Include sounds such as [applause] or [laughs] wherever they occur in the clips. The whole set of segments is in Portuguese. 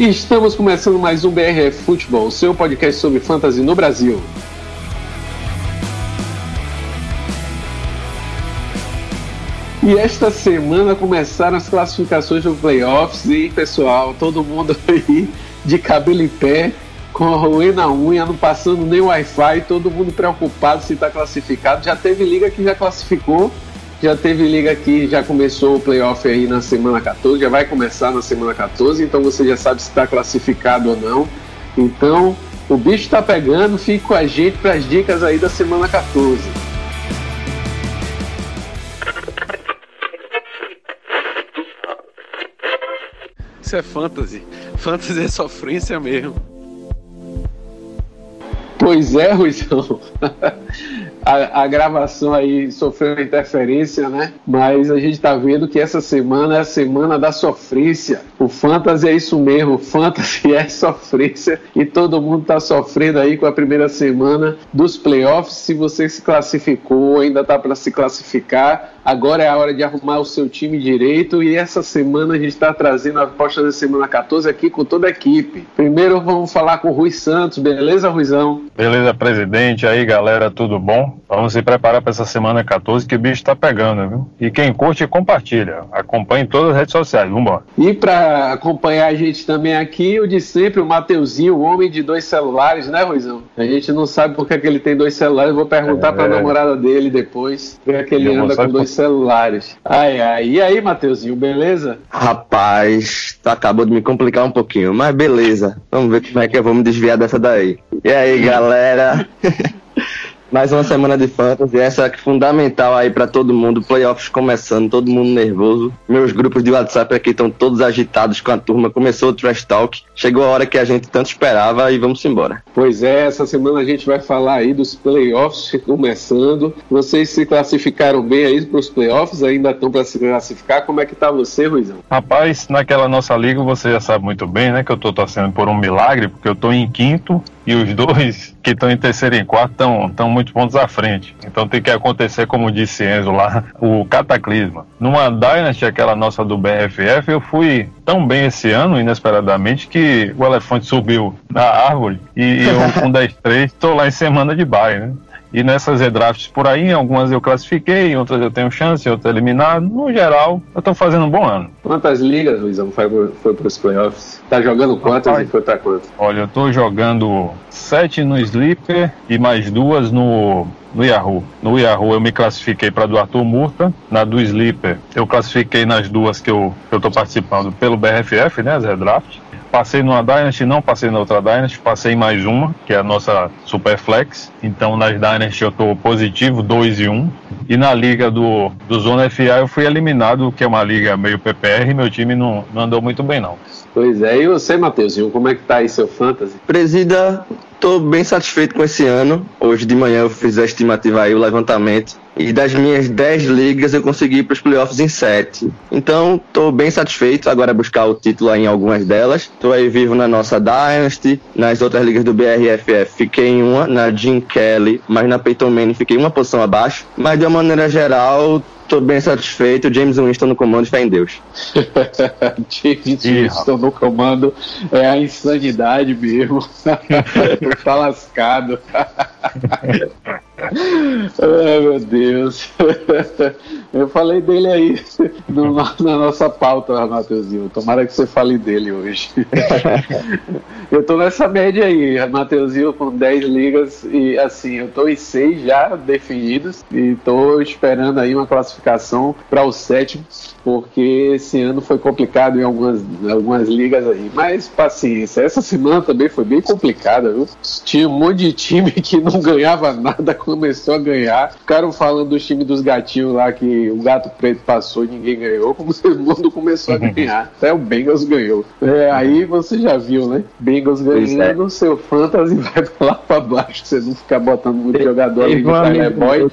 E estamos começando mais um BRF Futebol, seu podcast sobre fantasy no Brasil. E esta semana começaram as classificações do playoffs e, pessoal, todo mundo [laughs] aí de cabelo em pé, com a ruim na unha, não passando nem Wi-Fi, todo mundo preocupado se está classificado. Já teve liga que já classificou, já teve liga que já começou o playoff aí na semana 14, já vai começar na semana 14, então você já sabe se está classificado ou não. Então, o bicho está pegando, fique com a gente para as dicas aí da semana 14. Isso é fantasy. Fantasy é sofrência mesmo. Pois é, Ruizão. [laughs] a, a, gravação aí sofreu interferência, né? Mas a gente tá vendo que essa semana é a semana da sofrência. O fantasy é isso mesmo, o fantasy [laughs] é sofrência e todo mundo tá sofrendo aí com a primeira semana dos playoffs. Se você se classificou, ainda tá para se classificar, agora é a hora de arrumar o seu time direito e essa semana a gente está trazendo a aposta da semana 14 aqui com toda a equipe. Primeiro vamos falar com o Rui Santos, beleza, Ruizão? Beleza, presidente. Aí, galera, tudo bom? Vamos se preparar para essa semana 14 que o bicho está pegando, viu? E quem curte, compartilha. Acompanhe em todas as redes sociais. Vamos embora. E para acompanhar a gente também aqui, o de sempre, o Mateuzinho, o homem de dois celulares, né, Ruizão? A gente não sabe por que, que ele tem dois celulares. Eu vou perguntar é... para a namorada dele depois. Por que ele anda com dois celulares. Ai, ai. E aí, Mateuzinho, beleza? Rapaz, tá acabou de me complicar um pouquinho, mas beleza. Vamos ver como é que eu vou me desviar dessa daí. E aí, galera? [laughs] Mais uma semana de fantasy, essa é fundamental aí para todo mundo, playoffs começando, todo mundo nervoso. Meus grupos de WhatsApp aqui estão todos agitados com a turma, começou o Trash Talk, chegou a hora que a gente tanto esperava e vamos embora. Pois é, essa semana a gente vai falar aí dos playoffs começando. Vocês se classificaram bem aí para os playoffs, ainda estão para se classificar. Como é que tá você, Ruizão? Rapaz, naquela nossa liga você já sabe muito bem, né, que eu tô torcendo por um milagre, porque eu tô em quinto e os dois que estão em terceiro e quarto estão muitos pontos à frente. Então tem que acontecer, como disse Enzo lá, [laughs] o cataclisma. Numa Dynasty, aquela nossa do BFF, eu fui tão bem esse ano, inesperadamente, que o elefante subiu na árvore e [laughs] eu com 10-3 estou lá em semana de bye, né? E nessas redrafts por aí, algumas eu classifiquei, outras eu tenho chance, outras eliminado. No geral, eu tô fazendo um bom ano. Quantas ligas, Luizão, foi, foi pros playoffs? Tá jogando quantas Rapaz, e foi pra quantas? Olha, eu tô jogando sete no Sleeper e mais duas no, no Yahoo. No Yahoo eu me classifiquei para do Arthur Murta, na do Sleeper eu classifiquei nas duas que eu, tô participando pelo BRFF, né, as redrafts. Passei numa Dynasty, não passei na outra Dynasty, passei mais uma, que é a nossa Superflex. Então nas Dynasty eu tô positivo, 2 e 1. Um. E na liga do, do Zona FA eu fui eliminado, que é uma liga meio PPR, e meu time não, não andou muito bem não. Pois é, e você, Matheusinho, como é que tá aí seu fantasy? Presida, tô bem satisfeito com esse ano. Hoje de manhã eu fiz a estimativa aí, o levantamento. E das minhas 10 ligas eu consegui ir para os playoffs em 7. Então, tô bem satisfeito. Agora é buscar o título em algumas delas. Tô aí vivo na nossa Dynasty. Nas outras ligas do BRFF fiquei em uma, na Jim Kelly, mas na Peyton Manning fiquei uma posição abaixo. Mas de uma maneira geral, Tô bem satisfeito. James Winston no comando, fé em Deus. [laughs] James Winston no comando é a insanidade mesmo. [laughs] tá lascado. [laughs] Ai, meu Deus. [laughs] Eu falei dele aí no, na nossa pauta, Matheusinho. Tomara que você fale dele hoje. [laughs] Eu tô nessa média aí, Matheusinho com 10 ligas e assim, eu tô em 6 já definidos e tô esperando aí uma classificação para o sétimo, porque esse ano foi complicado em algumas, algumas ligas aí. Mas paciência, essa semana também foi bem complicada, viu? Tinha um monte de time que não ganhava nada, começou a ganhar. Ficaram falando do time dos gatinhos lá que o gato preto passou e ninguém ganhou, [laughs] como o mundo começou a ganhar. Até o Bengals ganhou. É, aí você já viu, né? Bengals ganhando, é. seu fantasy [laughs] vai lá pra baixo, você não ficar botando muito jogador ali de um Boy.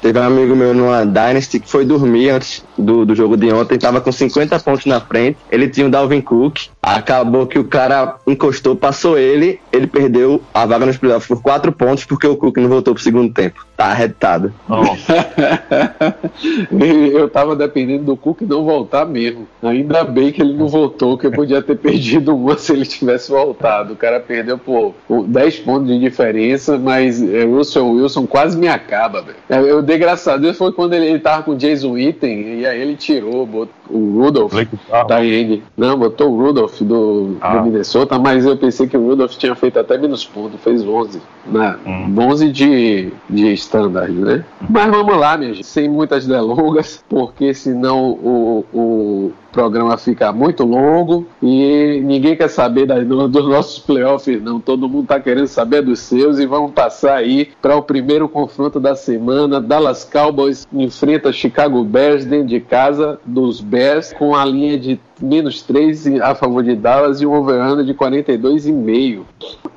Teve um amigo meu numa Dynasty que foi dormir antes do, do jogo de ontem, tava com 50 pontos na frente, ele tinha o Dalvin Cook, Acabou que o cara encostou, passou ele, ele perdeu a vaga nos playoffs por quatro pontos porque o Cook não voltou pro segundo tempo. Tá arretado. [laughs] eu tava dependendo do Cook não voltar mesmo. Ainda bem que ele não voltou, que eu podia ter perdido uma se ele tivesse voltado. O cara perdeu por 10 pontos de diferença, mas é, Russell Wilson quase me acaba, velho. É, graças a Deus foi quando ele, ele tava com Jason Witten e aí ele tirou, botou o Rudolph da End. Não, botou o Rudolph do, ah. do, Minnesota, mas eu pensei que o Rudolph tinha feito até menos pontos, fez 11. Né? Hum. 11 de, de standard, né? Mas vamos lá, minha gente, sem muitas delongas, porque senão o, o programa fica muito longo e ninguém quer saber das, dos nossos playoffs, não. Todo mundo está querendo saber dos seus e vamos passar aí para o primeiro confronto da semana. Dallas Cowboys enfrenta Chicago Bears dentro de casa dos Bears com a linha de menos 3 a favor de Dallas e um over-under de 42,5.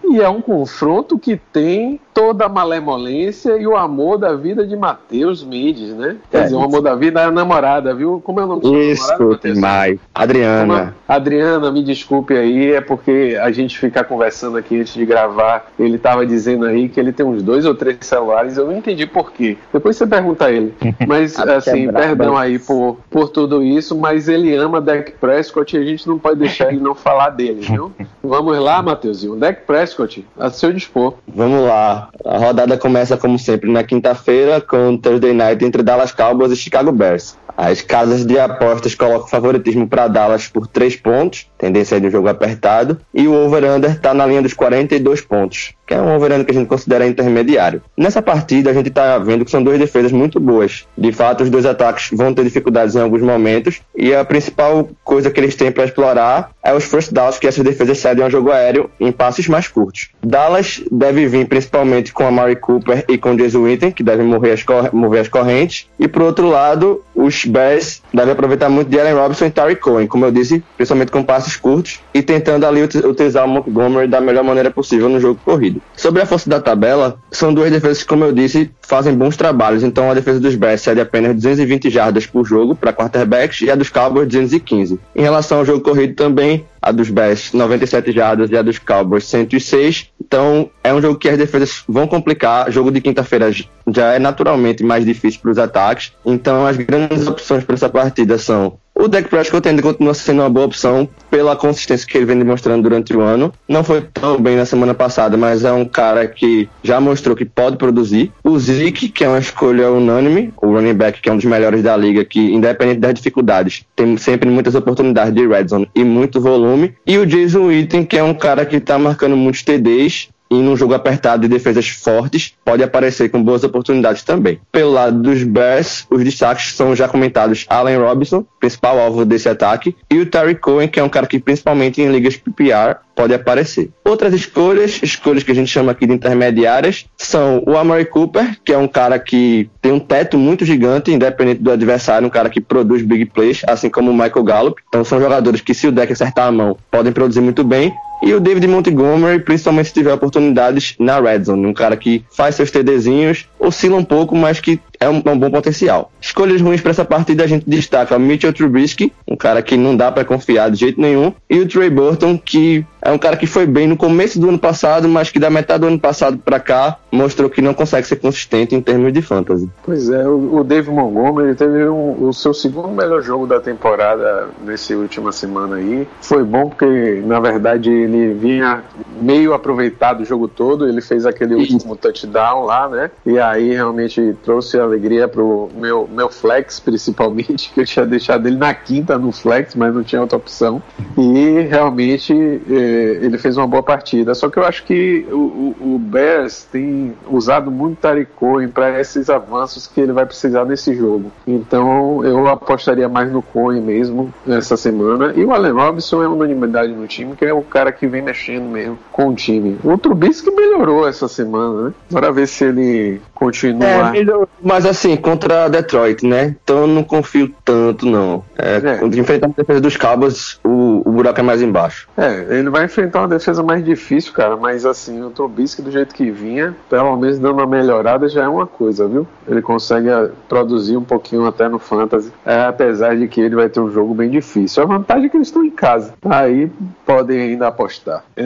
E é um confronto que tem toda a malemolência e o amor da vida de Matheus Mendes, né? Quer é, dizer, o amor da vida é a namorada, viu? Como é o nome da Isso, demais. Adriana. É? Adriana, me desculpe aí, é porque a gente ficar conversando aqui antes de gravar, ele tava dizendo aí que ele tem uns dois ou três celulares, eu não entendi por quê. Depois você pergunta a ele. [laughs] Mas, assim, perdão aí por, por tudo isso, mas ele ama Dak Prescott e a gente não pode deixar ele não falar dele, viu? [laughs] Vamos lá, Matheusinho. Dak Prescott, a seu dispor. Vamos lá. A rodada começa, como sempre, na quinta-feira, com Thursday Night entre Dallas Cowboys e Chicago Bears. As casas de apostas colocam favoritismo para Dallas por 3 pontos, tendência de um jogo apertado, e o over-under está na linha dos 42 pontos, que é um over-under que a gente considera intermediário. Nessa partida, a gente está vendo que são duas defesas muito boas. De fato, os dois ataques vão ter dificuldades em alguns momentos, e a principal coisa que eles têm para explorar é os first downs que essas defesas cedem ao jogo aéreo em passes mais curtos. Dallas deve vir principalmente com a Mari Cooper e com o Jason Witten, que devem mover as, correntes, e por outro lado, os Bears devem aproveitar muito de Allen Robinson e Tariq Cohen, como eu disse, principalmente com passes curtos e tentando ali utilizar o Montgomery da melhor maneira possível no jogo corrido. Sobre a força da tabela, são duas defesas que, como eu disse, fazem bons trabalhos. Então a defesa dos Bears cede apenas 220 jardas por jogo para quarterbacks e a dos Cowboys 215. Em relação ao jogo corrido também, a dos Bears 97 jardas e a dos Cowboys 106. Então é um jogo que as defesas vão complicar. Jogo de quinta-feira já é naturalmente mais difícil para os ataques. Então as grandes opções para essa partida são o Dak Prescott ainda continua sendo uma boa opção pela consistência que ele vem demonstrando durante o ano. Não foi tão bem na semana passada, mas é um cara que já mostrou que pode produzir. O Zeke, que é uma escolha unânime, o running back, que é um dos melhores da liga, que independente das dificuldades, tem sempre muitas oportunidades de red zone e muito volume. E o Jason Witten, que é um cara que está marcando muitos TDs e num jogo apertado de defesas fortes, pode aparecer com boas oportunidades também. Pelo lado dos Bears, os destaques são já comentados Allen Robinson, principal alvo desse ataque, e o Terry Cohen, que é um cara que principalmente em ligas PPR pode aparecer. Outras escolhas, escolhas que a gente chama aqui de intermediárias, são o Amari Cooper, que é um cara que tem um teto muito gigante, independente do adversário, um cara que produz big plays, assim como o Michael Gallup. Então são jogadores que, se o deck acertar a mão, podem produzir muito bem. E o David Montgomery, principalmente se tiver oportunidades na red zone, um cara que faz seus TDzinhos, oscila um pouco, mas que é um, é um bom potencial. Escolhas ruins para essa partida a gente destaca o Mitchell Trubisky, um cara que não dá para confiar de jeito nenhum, e o Trey Burton, que é um cara que foi bem no começo do ano passado, mas que da metade do ano passado para cá mostrou que não consegue ser consistente em termos de fantasy. Pois é, o, o Dave Montgomery teve um, o seu segundo melhor jogo da temporada nessa última semana aí. Foi bom porque, na verdade, ele vinha meio aproveitado o jogo todo, ele fez aquele último touchdown lá, né? E aí realmente trouxe alegria pro meu, meu flex, principalmente, [laughs] que eu tinha deixado ele na quinta no flex, mas não tinha outra opção. E realmente eh, ele fez uma boa partida. Só que eu acho que o, o, o Bears tem usado muito Tariq para esses avanços que ele vai precisar nesse jogo. Então eu apostaria mais no Cohen mesmo nessa semana. E o Allen Robinson é uma unanimidade no time, que é o cara que vem mexendo mesmo com o time. O Trubisky melhorou essa semana, né? Bora ver se ele continua. É, melhorou, mas assim, contra Detroit, né? Então eu não confio tanto, não. É, é. Enfrentando a defesa dos Cowboys, o o, buraco é mais embaixo. É, ele vai enfrentar uma defesa mais difícil, cara, mas assim, o Trubisky do jeito que vinha, pelo menos dando uma melhorada já é uma coisa, viu? Ele consegue eh, produzir um pouquinho até no Fantasy, é, apesar de que ele vai ter um jogo bem difícil. A vantagem é que eles estão em casa, aí podem ainda apostar. É,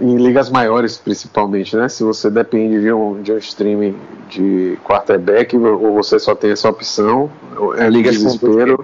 em ligas maiores, principalmente, né? Se você depende de um, de um streaming de quarterback, ou você só tem essa opção, é liga desespero.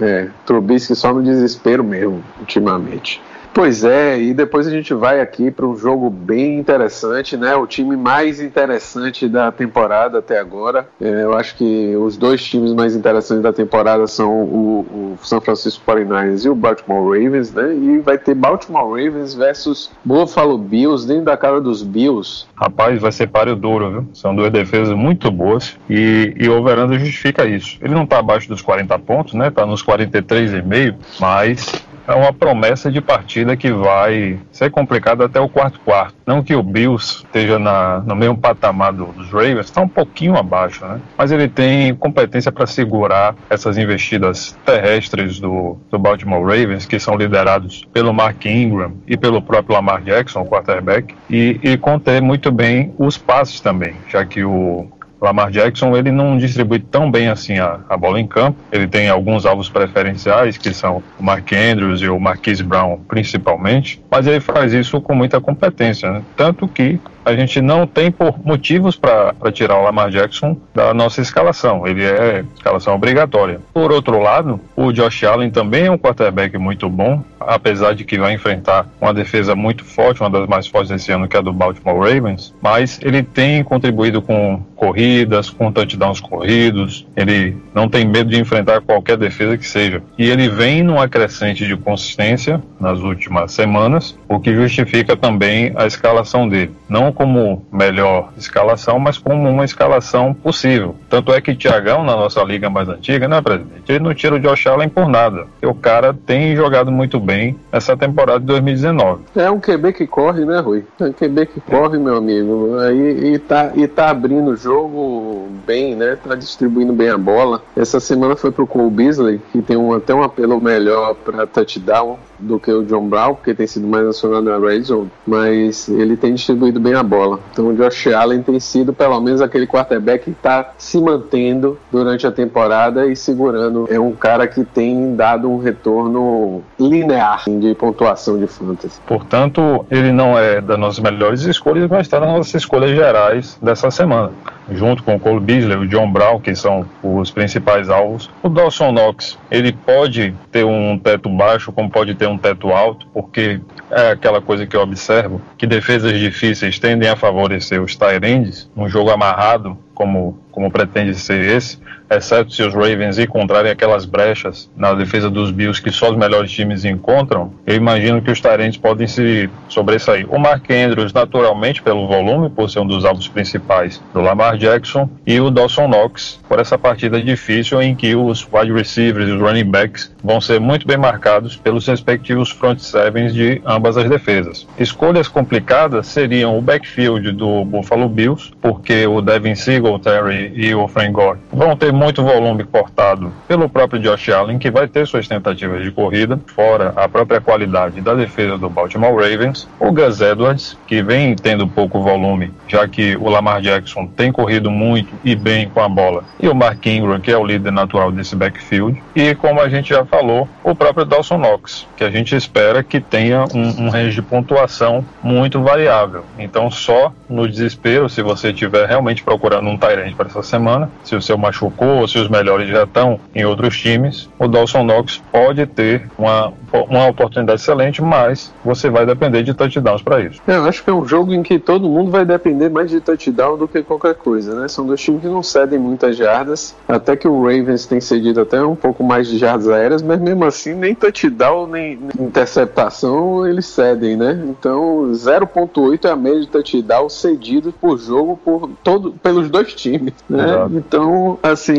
É, Trubisky só no desespero mesmo, ultimamente. Pois é, e depois a gente vai aqui para um jogo bem interessante, né? O time mais interessante da temporada até agora. É, eu acho que os dois times mais interessantes da temporada são o, o San Francisco 49ers e o Baltimore Ravens, né? E vai ter Baltimore Ravens versus Buffalo Bills dentro da cara dos Bills. Rapaz, vai ser páreo duro, viu? São duas defesas muito boas e, e o Overanda justifica isso. Ele não está abaixo dos 40 pontos, né? Está nos 43,5, mas é uma promessa de partida que vai ser complicada até o quarto quarto. Não que o Bills esteja na, no mesmo patamar dos Ravens, está um pouquinho abaixo, né? Mas ele tem competência para segurar essas investidas terrestres do, do Baltimore Ravens, que são liderados pelo Mark Ingram e pelo próprio Lamar Jackson, o quarterback, e, e conter muito bem os passes também, já que o Lamar Jackson ele não distribui tão bem assim a, a, bola em campo. Ele tem alguns alvos preferenciais, que são o Mark Andrews e o Marquise Brown, principalmente, mas ele faz isso com muita competência. Né? Tanto que a gente não tem por motivos para tirar o Lamar Jackson da nossa escalação. Ele é escalação obrigatória. Por outro lado, o Josh Allen também é um quarterback muito bom, apesar de que vai enfrentar uma defesa muito forte, uma das mais fortes desse ano, que é a do Baltimore Ravens. Mas ele tem contribuído com corridas, com touchdowns corridos. Ele não tem medo de enfrentar qualquer defesa que seja. E ele vem numa crescente de consistência nas últimas semanas, o que justifica também a escalação dele. Não como melhor escalação, mas como uma escalação possível. Tanto é que Tiagão, na nossa liga mais antiga, né, presidente? Ele não tira o Josh Allen por nada. O cara tem jogado muito bem essa temporada de 2019. É um QB que corre, né, Rui? É um QB que corre, meu amigo. Aí, e, tá, e tá abrindo o jogo bem, né? Tá distribuindo bem a bola. Essa semana foi pro Cole Beasley, que tem um, até um apelo melhor para touchdown do que o John Brown, porque tem sido mais acionado na red zone, mas ele tem distribuído bem a bola. Então o Josh Allen tem sido pelo menos aquele quarterback que está se mantendo durante a temporada e segurando. É um cara que tem dado um retorno linear de pontuação de fantasy. Portanto, ele não é das nossas melhores escolhas, mas está nas nossas escolhas gerais dessa semana junto com o Cole Beasley, o John Brown, que são os principais alvos. O Dawson Knox, ele pode ter um teto baixo, como pode ter um teto alto, porque é aquela coisa que eu observo, que defesas difíceis tendem a favorecer os tight ends, um jogo amarrado, como, como pretende ser esse, exceto se os Ravens encontrarem aquelas brechas na defesa dos Bills que só os melhores times encontram, eu imagino que os Tyrants podem se sobressair. O Mark Andrews, naturalmente, pelo volume, por ser um dos alvos principais do Lamar Jackson, e o Dawson Knox, por essa partida difícil em que os wide receivers e os running backs vão ser muito bem marcados pelos respectivos front sevens de ambas as defesas. Escolhas complicadas seriam o backfield do Buffalo Bills, porque o Devin Singletary e o Frank Gore vão ter volume cortado pelo próprio Josh Allen, que vai ter suas tentativas de corrida, fora a própria qualidade da defesa do Baltimore Ravens. O Gus Edwards, que vem tendo pouco volume, já que o Lamar Jackson tem corrido muito e bem com a bola. E o Mark Ingram, que é o líder natural desse backfield. E como a gente já falou, o próprio Dawson Knox, que a gente espera que tenha um, um range de pontuação muito variável. Então, só no desespero, se você estiver realmente procurando um Tyrant para essa semana, se o seu machucou ou se os melhores já estão em outros times, o Dawson Knox pode ter uma, uma oportunidade excelente, mas você vai depender de touchdowns para isso. É, eu acho que é um jogo em que todo mundo vai depender mais de touchdown do que qualquer coisa, né? São dois times que não cedem muitas jardas, até que o Ravens tem cedido até um pouco mais de jardas aéreas, mas mesmo assim nem touchdown nem interceptação eles cedem, né? Então 0.8 é a média de touchdown cedido por jogo por todo, pelos dois times. Né? Então, assim,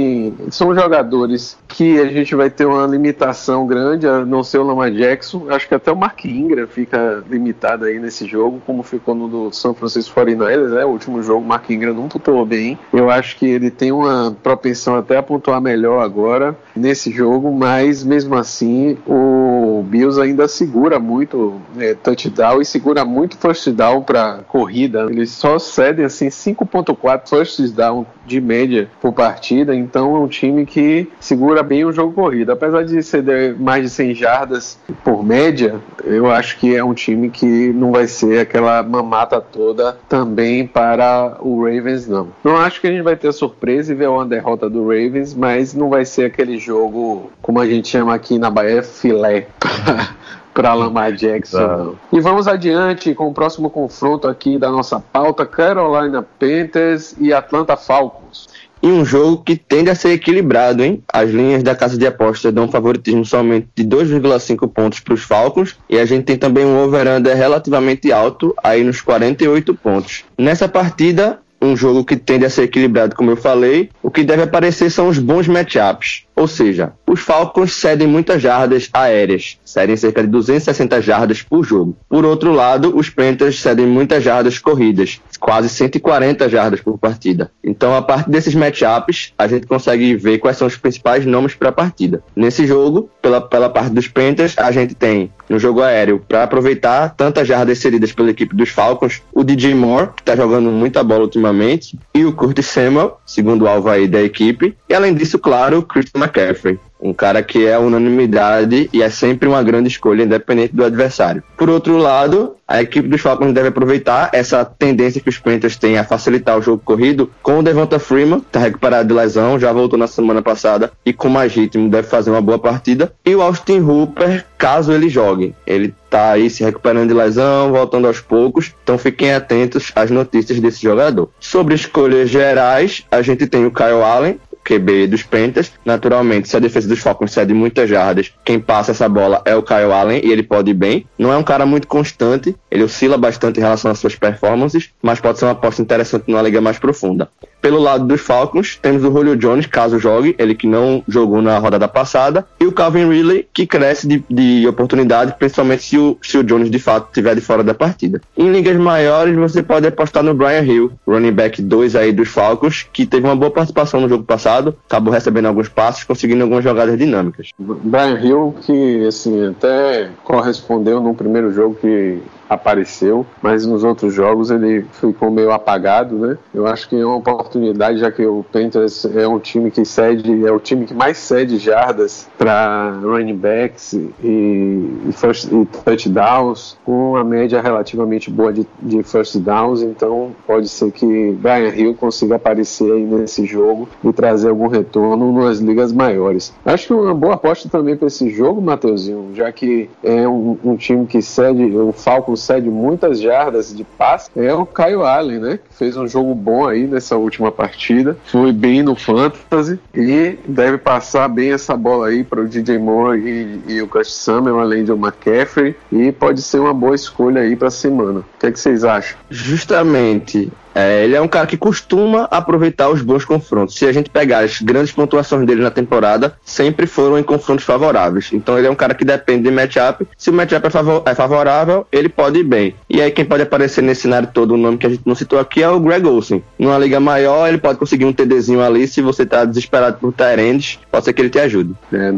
são jogadores que a gente vai ter uma limitação grande, a não ser o Lamar Jackson. Acho que até o Mark Ingram fica limitado aí nesse jogo, como ficou no do São Francisco 49ers, né? O último jogo, o Mark Ingram não pontuou bem. Eu acho que ele tem uma propensão até a pontuar melhor agora nesse jogo, mas mesmo assim o Bills ainda segura muito é, touchdown e segura muito first down para corrida. Eles só cedem assim 5.4 first down de média por partida, então é um time que segura bem o jogo corrido. Apesar de ceder mais de 100 jardas por média, eu acho que é um time que não vai ser aquela mamata toda também para o Ravens, não. Não acho que a gente vai ter surpresa e ver uma derrota do Ravens, mas não vai ser aquele jogo, como a gente chama aqui na Bahia, filé. [laughs] para Lamar Jackson. Não. E vamos adiante com o próximo confronto aqui da nossa pauta: Carolina Panthers e Atlanta Falcons e um jogo que tende a ser equilibrado, hein? As linhas da casa de apostas dão favoritismo somente de 2,5 pontos para os Falcons e a gente tem também um over-under relativamente alto, aí nos 48 pontos. Nessa partida, um jogo que tende a ser equilibrado, como eu falei, o que deve aparecer são os bons matchups. Ou seja, os Falcons cedem muitas jardas aéreas, cedem cerca de 260 jardas por jogo. Por outro lado, os Panthers cedem muitas jardas corridas, quase 140 jardas por partida. Então, a partir desses matchups, a gente consegue ver quais são os principais nomes para a partida. Nesse jogo, pela, pela parte dos Panthers, a gente tem no jogo aéreo, para aproveitar tantas jardas cedidas pela equipe dos Falcons, o DJ Moore, que está jogando muita bola ultimamente, e o Curtis Samuel, segundo alvo aí da equipe. E além disso, claro, o Christian McCaffrey, um cara que é unanimidade e é sempre uma grande escolha, independente do adversário. Por outro lado, a equipe dos Falcons deve aproveitar essa tendência que os Panthers têm a facilitar o jogo corrido com o Devonta Freeman, que está recuperado de lesão, já voltou na semana passada e com mais ritmo deve fazer uma boa partida. E o Austin Hooper, caso ele jogue. Ele está aí se recuperando de lesão, voltando aos poucos, então fiquem atentos às notícias desse jogador. Sobre escolhas gerais, a gente tem o Kyle Allen, QB dos Panthers. Naturalmente, se a defesa dos Falcons cede muitas jardas, quem passa essa bola é o Kyle Allen e ele pode ir bem. Não é um cara muito constante, ele oscila bastante em relação às suas performances, mas pode ser uma aposta interessante numa liga mais profunda. Pelo lado dos Falcons, temos o Julio Jones, caso jogue, ele que não jogou na rodada passada, e o Calvin Ridley, que cresce de, de oportunidade, principalmente se o, se o Jones de fato estiver de fora da partida. Em ligas maiores, você pode apostar no Brian Hill, running back 2 aí dos Falcons, que teve uma boa participação no jogo passado, acabou recebendo alguns passos, conseguindo algumas jogadas dinâmicas. Brian Hill, que assim, até correspondeu no primeiro jogo que apareceu, mas nos outros jogos ele ficou meio apagado, né? Eu acho que é uma oportunidade, já que o Panthers é um time que cede, é o time que mais cede jardas para running backs e, e, first, e touchdowns, com uma média relativamente boa de, de first downs, então pode ser que Brian Hill consiga aparecer aí nesse jogo e trazer algum retorno nas ligas maiores. Acho que uma boa aposta também para esse jogo, Mateuzinho, já que é um, um time que cede, o Falcons concede muitas jardas de passe é o Kyle Allen, né? Que fez um jogo bom aí nessa última partida. Foi bem no Fantasy e deve passar bem essa bola aí para o DJ Moore e, e o Curtis Samuel, além de o McCaffrey. E pode ser uma boa escolha aí para a semana. O que, é que vocês acham? Justamente é, ele é um cara que costuma aproveitar os bons confrontos. Se a gente pegar as grandes pontuações dele na temporada, sempre foram em confrontos favoráveis. Então ele é um cara que depende de matchup. Se o matchup é, favor é favorável, ele pode ir bem. E aí quem pode aparecer nesse cenário todo, o nome que a gente não citou aqui é o Greg Olsen. Numa liga maior, ele pode conseguir um TDzinho ali. Se você tá desesperado por Tyrands, pode ser que ele te ajude. É,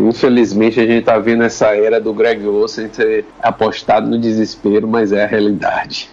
infelizmente a gente tá vendo essa era do Greg Olsen ser apostado no desespero, mas é a realidade.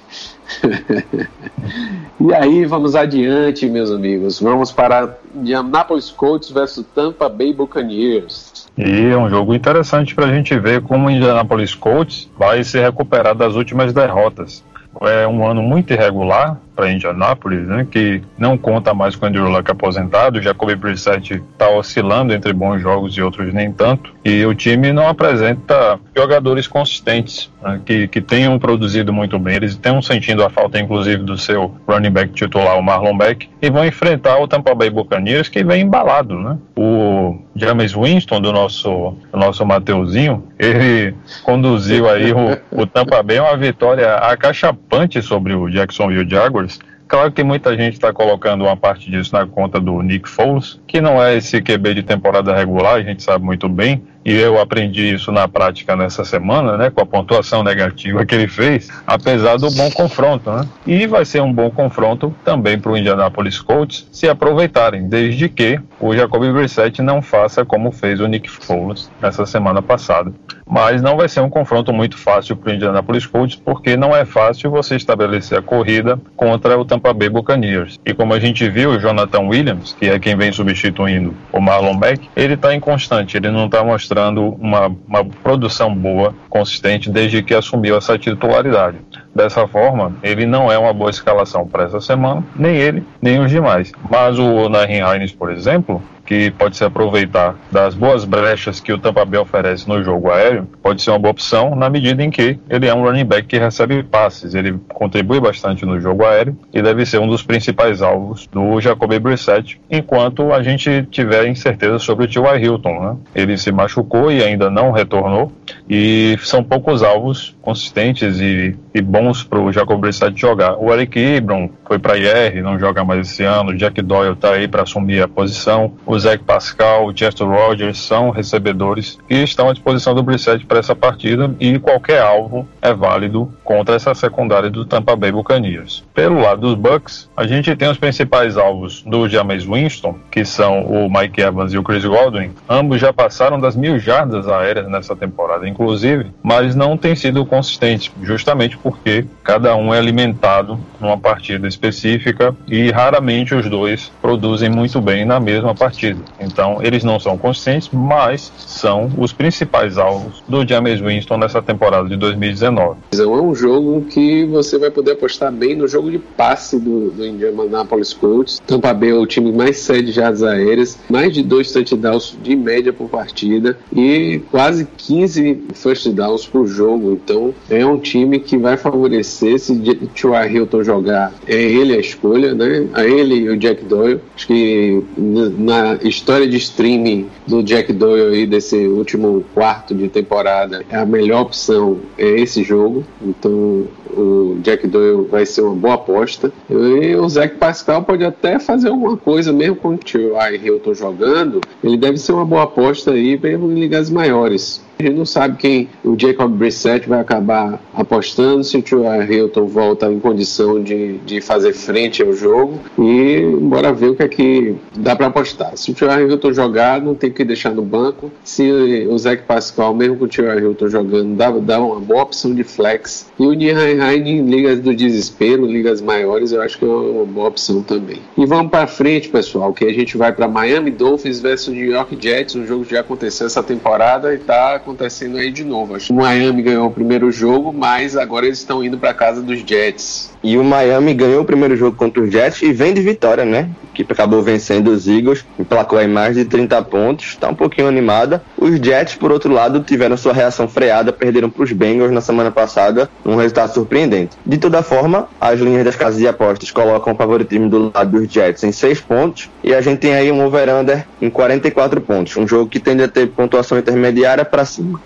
[laughs] e aí, vamos adiante, meus amigos. Vamos para Indianapolis Colts versus Tampa Bay Buccaneers. E é um jogo interessante para a gente ver como o Indianapolis Colts vai se recuperar das últimas derrotas. É um ano muito irregular, para Indianápolis, né, que não conta mais com Andrew Luck aposentado, Jacoby Brissett está oscilando entre bons jogos e outros nem tanto, e o time não apresenta jogadores consistentes, né, que, que tenham produzido muito bem, eles estão sentindo a falta inclusive do seu running back titular, o Marlon Beck, e vão enfrentar o Tampa Bay Buccaneers, que vem embalado, né, o James Winston, do nosso, do nosso Mateuzinho, ele conduziu aí o, o Tampa Bay uma vitória acachapante sobre o Jacksonville Jaguars, Claro que muita gente está colocando uma parte disso na conta do Nick Foles, que não é esse QB de temporada regular, a gente sabe muito bem, e eu aprendi isso na prática nessa semana, né, com a pontuação negativa que ele fez, apesar do bom confronto, né? E vai ser um bom confronto também para o Indianapolis Colts se aproveitarem, desde que o Jacoby Brissett não faça como fez o Nick Foles nessa semana passada. Mas não vai ser um confronto muito fácil para o Indianapolis Colts, porque não é fácil você estabelecer a corrida contra o Tampa Bay Buccaneers. E como a gente viu, o Jonathan Williams, que é quem vem substituindo o Marlon Beck, ele está inconstante, ele não está mostrando mostrando uma, uma produção boa, consistente, desde que assumiu essa titularidade. Dessa forma, ele não é uma boa escalação para essa semana, nem ele, nem os demais. Mas o Nahin Hines, por exemplo, que pode se aproveitar das boas brechas que o Tampa Bay oferece no jogo aéreo, pode ser uma boa opção na medida em que ele é um running back que recebe passes, ele contribui bastante no jogo aéreo e deve ser um dos principais alvos do Jacoby Brissett, enquanto a gente tiver incerteza sobre o T.Y. Hilton. Né? Ele se machucou e ainda não retornou, e são poucos alvos consistentes e, e bons para o Jacob Brissett jogar. O Eric Ibram foi para IR, não joga mais esse ano. O Jack Doyle está aí para assumir a posição. O Zach Pascal, o Chester Rogers são recebedores que estão à disposição do Brissett para essa partida e qualquer alvo é válido contra essa secundária do Tampa Bay Buccaneers. Pelo lado dos Bucks, a gente tem os principais alvos do James Winston, que são o Mike Evans e o Chris Godwin. Ambos já passaram das mil jardas aéreas nessa temporada inclusive, mas não tem sido consistente, justamente porque cada um é alimentado numa partida específica e raramente os dois produzem muito bem na mesma partida. Então, eles não são consistentes, mas são os principais alvos do James Winston nessa temporada de 2019. É um jogo que você vai poder apostar bem no jogo de passe do, do Indianapolis Colts. Tampa Bay é o time mais sede de jardas aéreas, mais de dois touchdowns de média por partida e quase 15 first downs por jogo. Então é um time que vai favorecer se T.Y. Hilton jogar. É ele a escolha, né? A ele e o Jack Doyle. Acho que na história de streaming do Jack Doyle aí desse último quarto de temporada, a melhor opção é esse jogo. Então o Jack Doyle vai ser uma boa aposta. E o Zach Pascal pode até fazer alguma coisa, mesmo com o T.Y. Hilton jogando, ele deve ser uma boa aposta aí mesmo em ligas maiores. A gente não sabe quem o Jacob Brissett vai acabar apostando, se o T.Y. Hilton volta em condição de, de fazer frente ao jogo e bora ver o que é que dá para apostar. Se o T.Y. Hilton jogar, não tem que deixar no banco. Se o Zach Pascal, mesmo com o T.Y. Hilton jogando, dá, dá uma boa opção de flex. E o Nihan em ligas do desespero, ligas maiores, eu acho que é uma boa opção também. E vamos para frente, pessoal, que a gente vai para Miami Dolphins versus New York Jets, um jogo que já aconteceu essa temporada e está acontecendo aí de novo. Acho que o Miami ganhou o primeiro jogo, mas agora eles estão indo para casa dos Jets. E o Miami ganhou o primeiro jogo contra os Jets e vem de vitória, né? Que acabou vencendo os Eagles, emplacou aí mais de 30 pontos, está um pouquinho animada. Os Jets, por outro lado, tiveram sua reação freada, perderam para os Bengals na semana passada, um resultado surpreendente. De toda forma, as linhas das casas de apostas colocam o favoritismo do lado dos Jets em 6 pontos e a gente tem aí um over-under em 44 pontos, um jogo que tende a ter pontuação intermediária para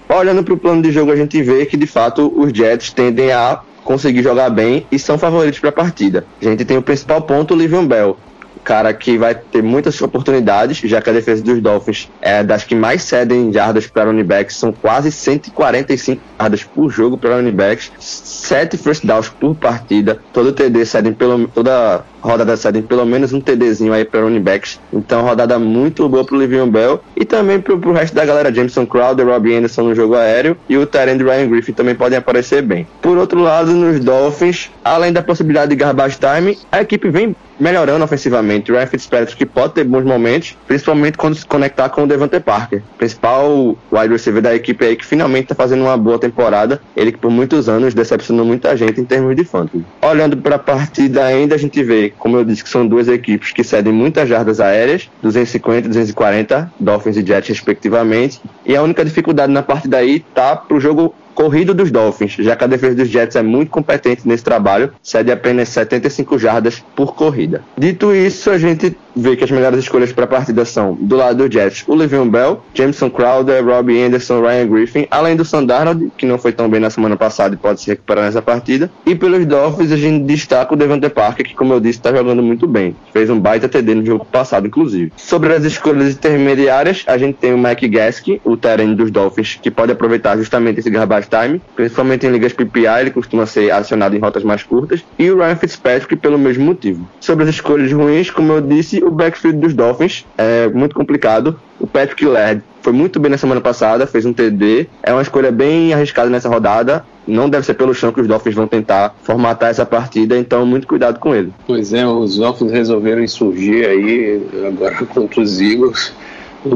Olhando para o plano de jogo, a gente vê que de fato os Jets tendem a conseguir jogar bem e são favoritos para a partida. A gente tem o principal ponto, o Livion Bell, cara que vai ter muitas oportunidades, já que a defesa dos Dolphins é das que mais cedem jardas para running backs, são quase 145 jardas por jogo para running backs, 7 first downs por partida, todo TD cedem pelo toda rodada cedem pelo menos um TDzinho aí para running backs. Então, rodada muito boa pro Livion Bell e também pro, pro resto da galera, Jameson Crowder, Robbie Anderson no jogo aéreo e o Tyrande Ryan Griffin também podem aparecer bem. Por outro lado, nos Dolphins, além da possibilidade de garbage time, a equipe vem melhorando ofensivamente. O Ryan Fitzpatrick pode ter bons momentos, principalmente quando se conectar com o Devante Parker, principal wide receiver da equipe aí que finalmente está fazendo uma boa temporada. Ele que por muitos anos decepcionou muita gente em termos de fantasy. Olhando para a partida ainda, a gente vê, como eu disse, que são duas equipes que cedem muitas jardas aéreas, 250 e 240, Dolphins e Jets respectivamente. E a única dificuldade na partida aí tá pro jogo corrido dos Dolphins, já que a defesa dos Jets é muito competente nesse trabalho, cede apenas 75 jardas por corrida. Dito isso, a gente vê que as melhores escolhas para a partida são, do lado do Jets, o Le'Veon Bell, Jameson Crowder, Robbie Anderson, Ryan Griffin, além do Sandarnold, que não foi tão bem na semana passada e pode se recuperar nessa partida. E pelos Dolphins, a gente destaca o Devante Parker, que, como eu disse, está jogando muito bem. Fez um baita TD no jogo passado, inclusive. Sobre as escolhas intermediárias, a gente tem o Mike Gasky, o terreno dos Dolphins, que pode aproveitar justamente esse garbage time, principalmente em ligas PPI, ele costuma ser acionado em rotas mais curtas, e o Ryan Fitzpatrick pelo mesmo motivo. Sobre as escolhas ruins, como eu disse, o backfield dos Dolphins é muito complicado. O Patrick Laird foi muito bem na semana passada, fez um TD. É uma escolha bem arriscada nessa rodada. Não deve ser pelo chão que os Dolphins vão tentar formatar essa partida, então muito cuidado com ele. Pois é, os Dolphins resolveram insurgir aí agora [laughs] contra os Eagles.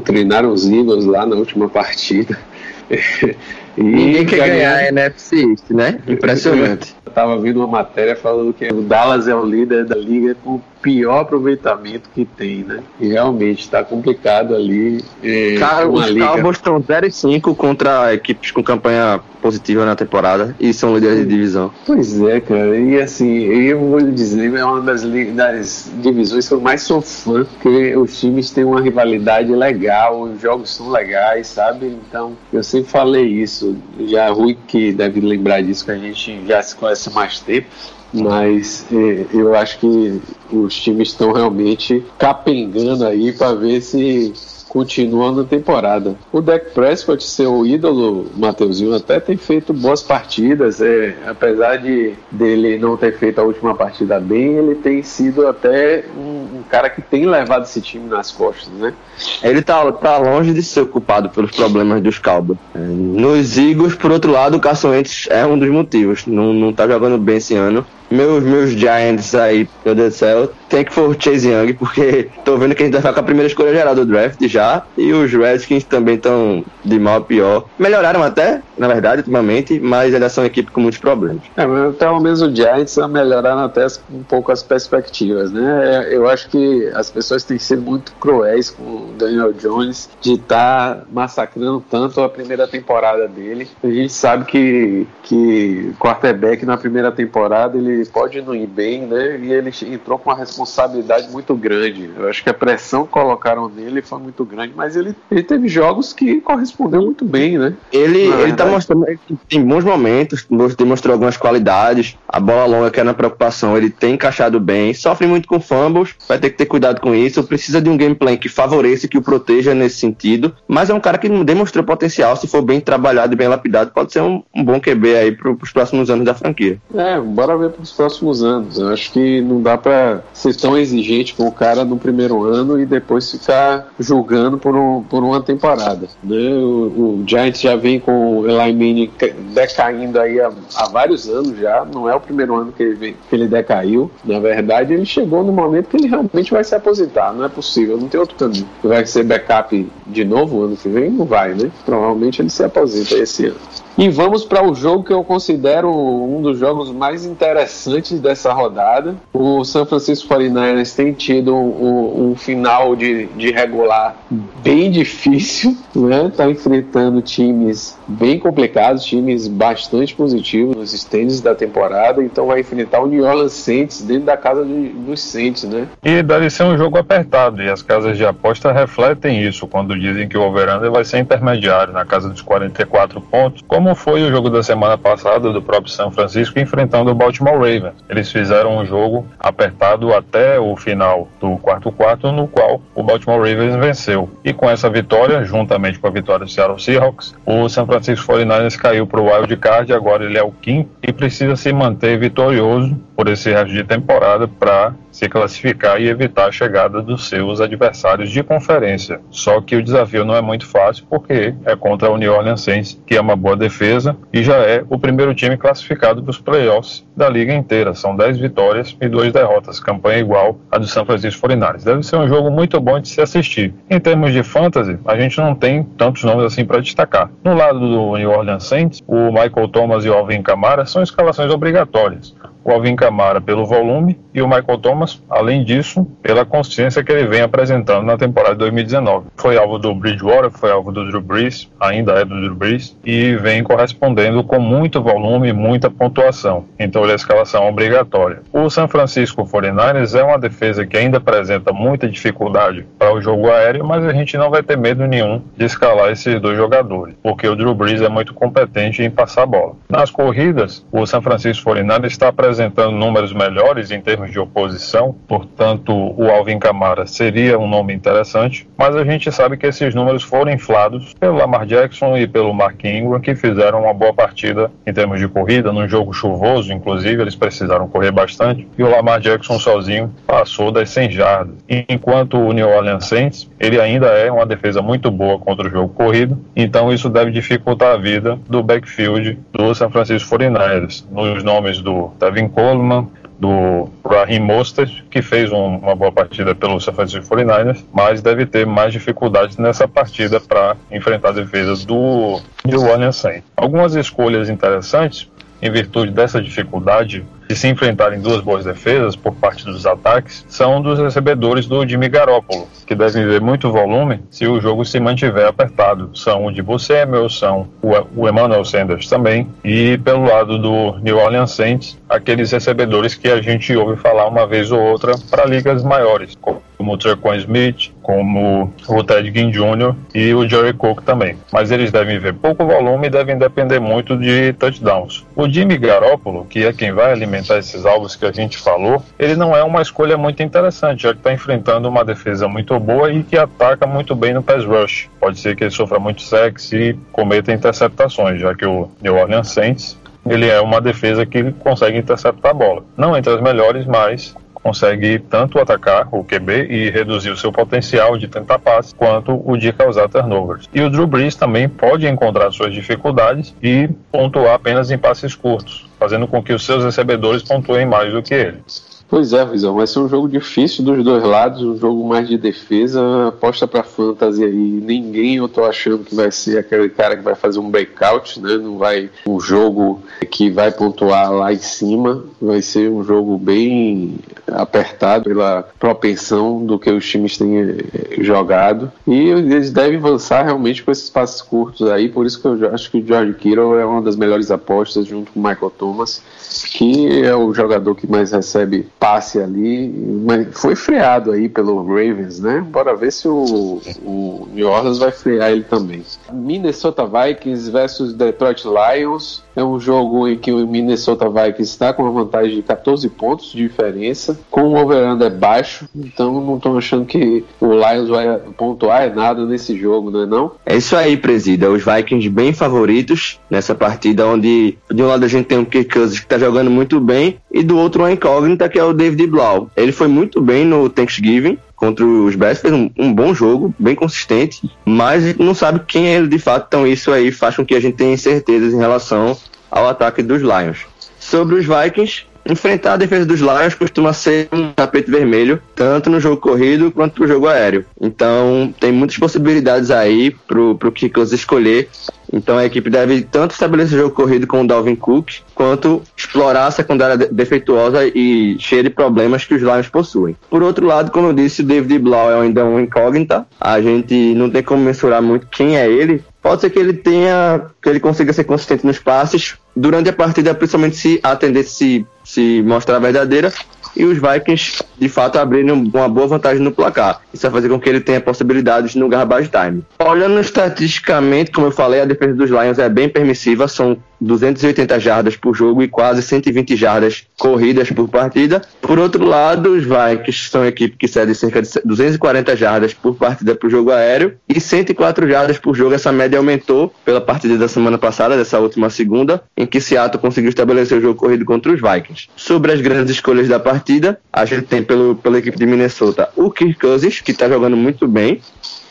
Treinaram os Eagles lá na última partida. [laughs] E Ninguém quer ganhar a NFC East, né? [laughs] Impressionante. Eu tava vendo uma matéria falando que o Dallas é o líder da liga com pior aproveitamento que tem, né? E realmente está complicado ali. É, Cara, os. Cowboys estão 0 5 contra equipes com campanha positiva na temporada e são líderes de divisão. Pois é, cara. E assim, eu vou lhe dizer, é uma das, das divisões que eu mais sou fã, porque os times têm uma rivalidade legal, os jogos são legais, sabe? Então, eu sempre falei isso. Já Rui que deve lembrar disso, que a gente já se conhece há mais tempo mas é, eu acho que os times estão realmente capengando aí para ver se continua na temporada. O Dak Prescott, seu ídolo, Mateuzinho, até tem feito boas partidas. É, apesar de dele não ter feito a última partida bem, ele tem sido até um, um cara que tem levado esse time nas costas, né? Ele tá, tá longe de ser ocupado pelos problemas dos Cowboys. É, nos Eagles, por outro lado, o Carson Wentz é um dos motivos. Não, não tá jogando bem esse ano meus, meus Giants aí, meu Deus do céu, tem que for Chase Young, porque tô vendo que a gente vai ficar com a primeira escolha geral do draft já, e os Redskins também estão de mal a pior. Melhoraram até, na verdade, ultimamente, mas ainda são uma equipe com muitos problemas. É, pelo menos o Giants melhoraram até um pouco as perspectivas, né? É, eu acho que as pessoas têm sido muito cruéis com o Daniel Jones de estar tá massacrando tanto a primeira temporada dele. A gente sabe que, que quarterback na primeira temporada ele pode não ir bem, né? E ele entrou com uma responsabilidade muito grande. Eu acho que a pressão que colocaram nele foi muito grande, mas ele, ele teve jogos que correspondeu muito bem, né? Ele, ele tá mostrando que tem bons momentos, demonstrou algumas qualidades. A bola longa que era na preocupação, ele tem encaixado bem, sofre muito com fumbles, vai ter que ter cuidado com isso. Precisa de um gameplay que favoreça, que o proteja nesse sentido. Mas é um cara que demonstrou potencial, se for bem trabalhado e bem lapidado, pode ser um, um bom QB aí para os próximos anos da franquia. É, bora ver nos próximos anos. Eu acho que não dá para ser tão exigente com o cara no primeiro ano e depois ficar julgando por, um, por uma temporada. Né? O, o Giants já vem com Manning decaindo aí há, há, vários anos já. Não é o primeiro ano que ele, que ele decaiu. Na verdade, ele chegou no momento que ele realmente vai se aposentar. Não é possível, não tem outro caminho. Vai ser backup de novo ano que vem? Não vai, né? Provavelmente ele se aposenta esse ano. E vamos para o jogo que eu considero um dos jogos mais interessantes dessa rodada. O San Francisco 49ers tem tido um, um final de, de regular bem difícil, né? Tá enfrentando times bem complicados, times bastante positivos nos stands da temporada, então vai enfrentar o New Orleans Saints dentro da casa de, dos Saints, né? E deve ser um jogo apertado, e as casas de aposta refletem isso quando dizem que o over vai ser intermediário na casa dos 44 pontos, como como foi o jogo da semana passada do próprio São Francisco enfrentando o Baltimore Ravens. Eles fizeram um jogo apertado até o final do quarto quarto, no qual o Baltimore Ravens venceu. E com essa vitória, juntamente com a vitória do Seattle Seahawks, o São Francisco 49ers caiu para o wild card, agora ele é o quinto e precisa se manter vitorioso por esse resto de temporada para se classificar e evitar a chegada dos seus adversários de conferência. Só que o desafio não é muito fácil porque é contra o New Orleans Saints, que é uma boa defesa e já é o primeiro time classificado para os playoffs da liga inteira. São 10 vitórias e 2 derrotas, campanha igual à do San Francisco 49ers. Deve ser um jogo muito bom de se assistir. Em termos de fantasy, a gente não tem tantos nomes assim para destacar. No lado do New Orleans Saints, o Michael Thomas e o Alvin Kamara são escalações obrigatórias o Alvin Camara pelo volume e o Michael Thomas, além disso, pela consciência que ele vem apresentando na temporada de 2019. Foi alvo do Bridgewater, foi alvo do Drew Brees, ainda é do Drew Brees, e vem correspondendo com muito volume e muita pontuação. Então ele é a escalação obrigatória. O San Francisco 49ers é uma defesa que ainda apresenta muita dificuldade para o jogo aéreo, mas a gente não vai ter medo nenhum de escalar esses dois jogadores, porque o Drew Brees é muito competente em passar a bola. Nas corridas, o San Francisco 49ers está apresentando números melhores em termos de oposição, portanto, o Alvin Kamara seria um nome interessante, mas a gente sabe que esses números foram inflados pelo Lamar Jackson e pelo Mark Ingram, que fizeram uma boa partida em termos de corrida, num jogo chuvoso, inclusive, eles precisaram correr bastante, e o Lamar Jackson sozinho passou das 100 jardas. Enquanto o New Orleans Saints, ele ainda é uma defesa muito boa contra o jogo corrido, então isso deve dificultar a vida do backfield do San Francisco 49ers, nos nomes do Tevin Coleman, do Raheem Mostert, que fez um, uma boa partida pelo San Francisco 49ers, mas deve ter mais dificuldades nessa partida para enfrentar a defesa do New Orleans Saints. Algumas escolhas interessantes em virtude dessa dificuldade de se enfrentarem duas boas defesas por parte dos ataques, são dos recebedores do Jimmy Garoppolo, que devem ver muito volume se o jogo se mantiver apertado. São o Debo Samuel, são o Emmanuel Sanders também, e pelo lado do New Orleans Saints, aqueles recebedores que a gente ouve falar uma vez ou outra para ligas maiores, como o Trequan Smith, como o Ted Ginn Jr. e o Jerry Cook também. Mas eles devem ver pouco volume e devem depender muito de touchdowns. O Jimmy Garoppolo, que é quem vai alimentar esses alvos que a gente falou, ele não é uma escolha muito interessante, já que está enfrentando uma defesa muito boa e que ataca muito bem no pass rush. Pode ser que ele sofra muito sexo e cometa interceptações, já que o New Orleans Saints ele é uma defesa que consegue interceptar a bola. Não entre as melhores, mas consegue tanto atacar o QB e reduzir o seu potencial de tentar passe, quanto o de causar turnovers. E o Drew Brees também pode encontrar suas dificuldades e pontuar apenas em passes curtos, fazendo com que os seus recebedores pontuem mais do que ele. Pois é, Visão, vai ser um jogo difícil dos dois lados, um jogo mais de defesa, aposta para fantasy aí. Ninguém eu tô achando que vai ser aquele cara que vai fazer um breakout, né? Não vai um jogo que vai pontuar lá em cima, vai ser um jogo bem apertado pela propensão do que os times têm eh, jogado. E eles devem avançar realmente com esses passos curtos aí, por isso que eu acho que o George Kittle é uma das melhores apostas junto com o Michael Thomas, que é o jogador que mais recebe passe ali, mas foi freado aí pelo Ravens, né? Bora ver se o, o New Orleans vai frear ele também. Minnesota Vikings versus Detroit Lions. É um jogo em que o Minnesota Vikings está com uma vantagem de 14 pontos de diferença, com o over-under baixo, então não estou achando que o Lions vai pontuar nada nesse jogo, não é não? É isso aí, presida. Os Vikings bem favoritos nessa partida, onde de um lado a gente tem o Kirk Cousins que está jogando muito bem, e do outro uma incógnita que é o David Blau. Ele foi muito bem no Thanksgiving, contra os Bears, fez um, um, bom jogo, bem consistente, mas não sabe quem é ele de fato, então isso aí faz com que a gente tenha incertezas em relação ao ataque dos Lions. Sobre os Vikings, enfrentar a defesa dos Lions costuma ser um tapete vermelho, tanto no jogo corrido quanto no jogo aéreo. Então, tem muitas possibilidades aí pro, pro Kikos escolher. Então, a equipe deve tanto estabelecer o jogo corrido com o Dalvin Cook, quanto explorar a secundária defeituosa e cheia de problemas que os Lions possuem. Por outro lado, como eu disse, o David Blau é ainda um incógnita. A gente não tem como mensurar muito quem é ele, pode ser que ele tenha, que ele consiga ser consistente nos passes durante a partida, principalmente se a tendência se, se mostrar verdadeira e os Vikings de fato abrirem uma boa vantagem no placar. Isso vai fazer com que ele tenha possibilidades no garbage time. Olhando estatisticamente, como eu falei, a defesa dos Lions é bem permissiva, são 280 jardas por jogo e quase 120 jardas corridas por partida. Por outro lado, os Vikings são a equipe que cede cerca de 240 jardas por partida para o jogo aéreo e 104 jardas por jogo. Essa média aumentou pela partida da semana passada, dessa última segunda, em que Seattle conseguiu estabelecer o jogo corrido contra os Vikings. Sobre as grandes escolhas da partida, a gente tem pelo, pela equipe de Minnesota o Kirk Cousins, que está jogando muito bem,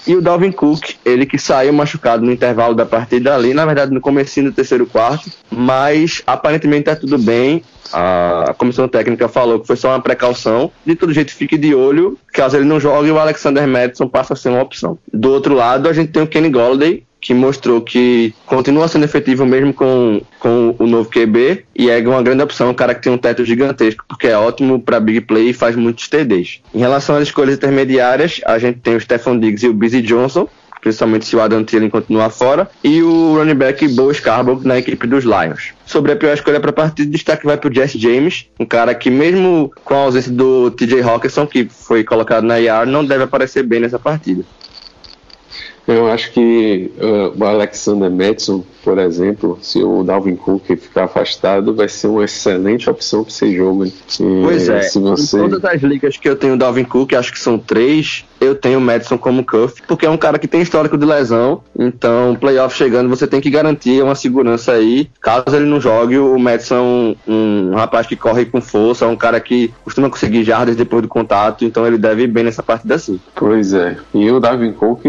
e o Dalvin Cook, ele que saiu machucado no intervalo da partida ali, na verdade no começo do terceiro quarto, mas aparentemente tá tudo bem. A comissão técnica falou que foi só uma precaução. De todo jeito, fique de olho, caso ele não jogue, o Alexander Madison passa a ser uma opção. Do outro lado, a gente tem o Kenny Golladay, que mostrou que continua sendo efetivo mesmo com, com o novo QB e é uma grande opção, um cara que tem um teto gigantesco, porque é ótimo para big play e faz muitos TDs. Em relação às escolhas intermediárias, a gente tem o Stephen Diggs e o Busy Johnson, principalmente se o Adam Thielen continuar fora, e o running back Bo Scarborough na equipe dos Lions. Sobre a pior escolha para a partida, destaque vai para o Jesse James, um cara que mesmo com a ausência do TJ Hawkinson, que foi colocado na IR, não deve aparecer bem nessa partida. Eu acho que uh, o Alexander Madison, por exemplo, se o Dalvin Cook ficar afastado, vai ser uma excelente opção para esse jogo. Pois é, você... em todas as ligas que eu tenho o Dalvin Cook, acho que são três, eu tenho o Madison como cuff, porque é um cara que tem histórico de lesão, então playoff chegando você tem que garantir uma segurança aí. Caso ele não jogue, o Madison é um, um rapaz que corre com força, é um cara que costuma conseguir jardas depois do contato, então ele deve ir bem nessa partida sim. Pois é, e o Dalvin Cook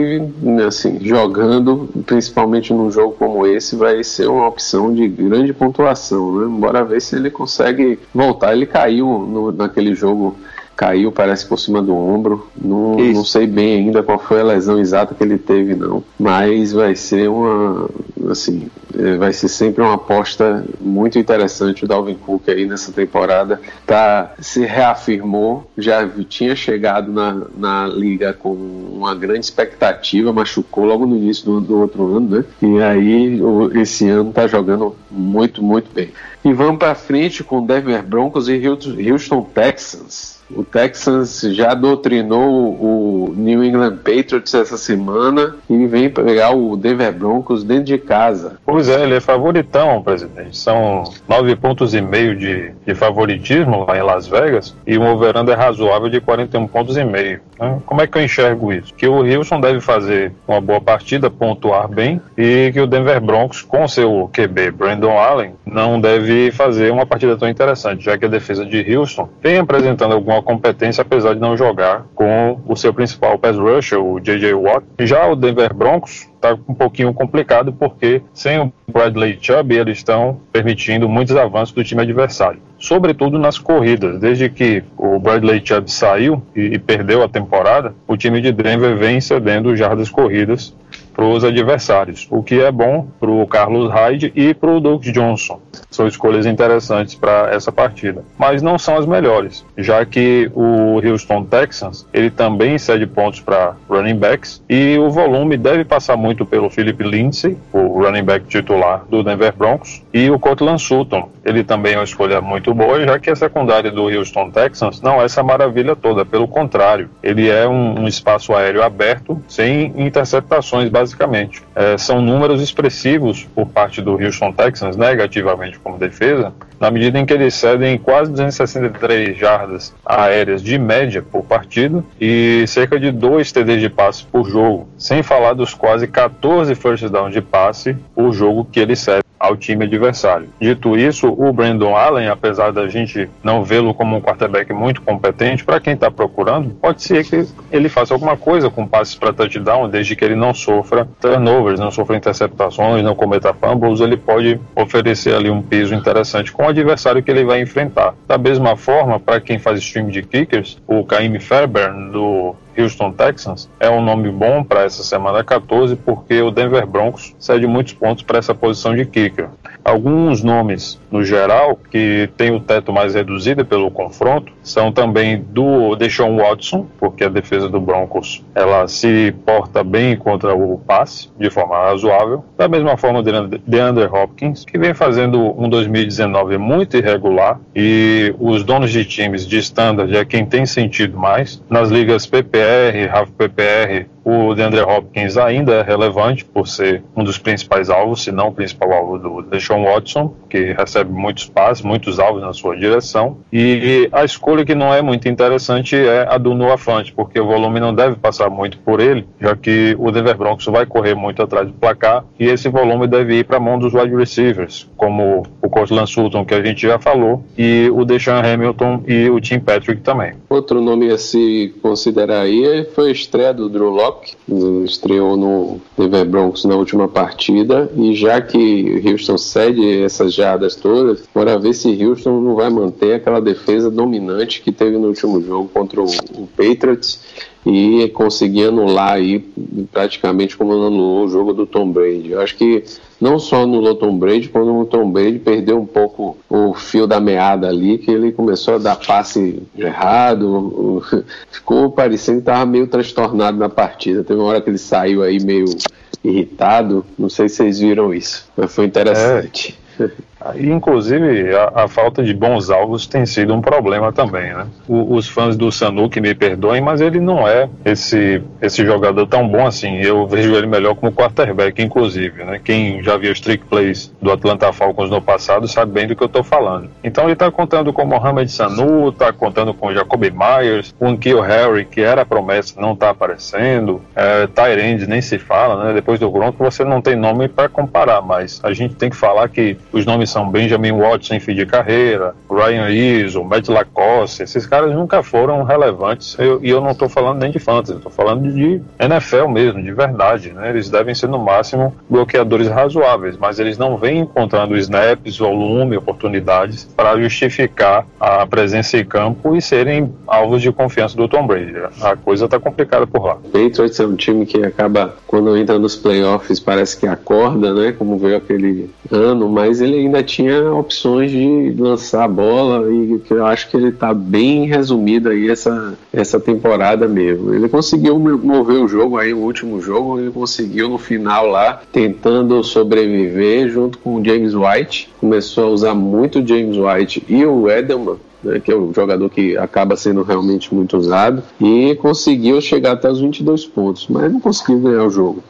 assim, jogando, principalmente num jogo como esse, vai ser uma opção de grande pontuação, né? Bora ver se ele consegue voltar. Ele caiu no, naquele jogo caiu, parece por cima do ombro. Não, não sei bem ainda qual foi a lesão exata que ele teve, não. Mas vai ser uma, assim, vai ser sempre uma aposta muito interessante o Dalvin Cook aí nessa temporada. Tá, se reafirmou, já tinha chegado na, na liga com uma grande expectativa, machucou logo no início do, do outro ano, né? E aí esse ano tá jogando muito, muito bem. E vamos para frente com Denver Broncos e Houston Texans. O Texans já doutrinou o New England Patriots essa semana e vem pegar o Denver Broncos dentro de casa. Pois é, ele é favoritão, presidente. São nove pontos e meio de, de favoritismo lá em Las Vegas e um overando é razoável de 41 pontos e meio. Né? Como é que eu enxergo isso? Que o Wilson deve fazer uma boa partida, pontuar bem e que o Denver Broncos, com seu QB Brandon Allen, não deve fazer uma partida tão interessante, já que a defesa de Houston vem apresentando alguma competência, apesar de não jogar com o seu principal pass rusher, o J.J. Watt. Já o Denver Broncos está um pouquinho complicado, porque sem o Bradley Chubb, eles estão permitindo muitos avanços do time adversário sobretudo nas corridas. Desde que o Bradley Chubb saiu e, e, perdeu a temporada, o time de Denver vem cedendo jardas corridas para os adversários, o que é bom para o Carlos Hyde e para o Doug Johnson. São escolhas interessantes para essa partida, mas não são as melhores, já que o Houston Texans ele também cede pontos para running backs e o volume deve passar muito pelo Philip Lindsay, o running back titular do Denver Broncos, e o Cortland Sutton. Ele também é uma escolha muito boa, já que a secundária do Houston Texans não é essa maravilha toda, pelo contrário, ele é um, um espaço aéreo aberto, sem interceptações, basicamente. É, são números expressivos por parte do Houston Texans, negativamente como defesa, na medida em que eles cedem quase 263 jardas aéreas de média por partido e cerca de 2 TDs de passe por jogo, sem falar dos quase 14 first downs de passe por jogo que eles cedem ao time adversário. Dito isso, o Brandon Allen, apesar da gente não vê-lo como um quarterback muito competente, para quem está procurando, pode ser que ele faça alguma coisa com passes para touchdown, desde que ele não sofra turnovers, não sofra interceptações, não cometa fumbles, ele pode oferecer ali um peso interessante com o adversário que ele vai enfrentar. Da mesma forma, para quem faz stream de kickers, o Kaimi Fairbairn do Houston Texans é um nome bom para essa semana 14 porque o Denver Broncos cede muitos pontos para essa posição de kicker. Alguns nomes, no geral, que tem o teto mais reduzido pelo confronto, são também do Deshaun Watson, porque a defesa do Broncos ela se porta bem contra o passe, de forma razoável. Da mesma forma, de DeAndre Hopkins, que vem fazendo um 2019 muito irregular, e os donos de times de standard é quem tem sentido mais. Nas ligas PPR, RAF PPR, o DeAndre Hopkins ainda é relevante por ser um dos principais alvos, se não o principal alvo do Deshaun Watson, que recebe muitos passes, muitos alvos na sua direção. E a escolha que não é muito interessante é a do Noah Fant, porque o volume não deve passar muito por ele, já que o Denver Broncos vai correr muito atrás do placar e esse volume deve ir para a mão dos wide receivers, como o Cortland Sutton, que a gente já falou, e o Deshaun Hamilton e o Tim Patrick também. Outro nome a se considerar aí foi a estreia do Drew Locke estreou no Denver Broncos na última partida e já que Houston cede essas jardas todas, bora ver se Houston não vai manter aquela defesa dominante que teve no último jogo contra o, o Patriots e conseguir anular aí, praticamente como anulou o jogo do Tom Brady. Eu acho que não só anulou Tom Brady, quando o Tom Brady perdeu um pouco o fio da meada ali, que ele começou a dar passe errado, [laughs] ficou parecendo que estava meio transtornado na partida. Teve uma hora que ele saiu aí meio irritado, não sei se vocês viram isso, mas foi interessante. É. [laughs] Inclusive, a, a, falta de bons alvos tem sido um problema também, né? O, os fãs do Sanu que me perdoem, mas ele não é esse, esse jogador tão bom assim. Eu vejo ele melhor como quarterback, inclusive, né? Quem já viu os trick plays do Atlanta Falcons no passado sabe bem do que eu estou falando. Então ele está contando com Mohamed Sanu, está contando com Jacoby Myers, o Ankil Harry, que era promessa, não está aparecendo. É, Tyrande nem se fala, né? Depois do Gronk você não tem nome para comparar, mas a gente tem que falar que os nomes são Benjamin Watson em fim de carreira, Ryan Izzo, Matt Lacoste, esses caras nunca foram relevantes, eu, e eu não estou falando nem de fantasy, estou falando de NFL mesmo, de verdade, né? Eles devem ser no máximo bloqueadores razoáveis, mas eles não vêm encontrando snaps, volume, oportunidades para justificar a presença em campo e serem alvos de confiança do Tom Brady. A coisa está complicada por lá. Patriots é um time que acaba, quando entra nos playoffs, parece que acorda, né? Como veio aquele ano, mas ele ainda tinha opções de lançar a bola e que eu acho que ele está bem resumido aí essa, essa temporada mesmo. Ele conseguiu mover o jogo aí, o último jogo, ele conseguiu no final lá, tentando sobreviver junto com o James White. Começou a usar muito o James White e o Edelman né, que é o jogador que acaba sendo realmente muito usado, e conseguiu chegar até os 22 pontos, mas não conseguiu ganhar o jogo.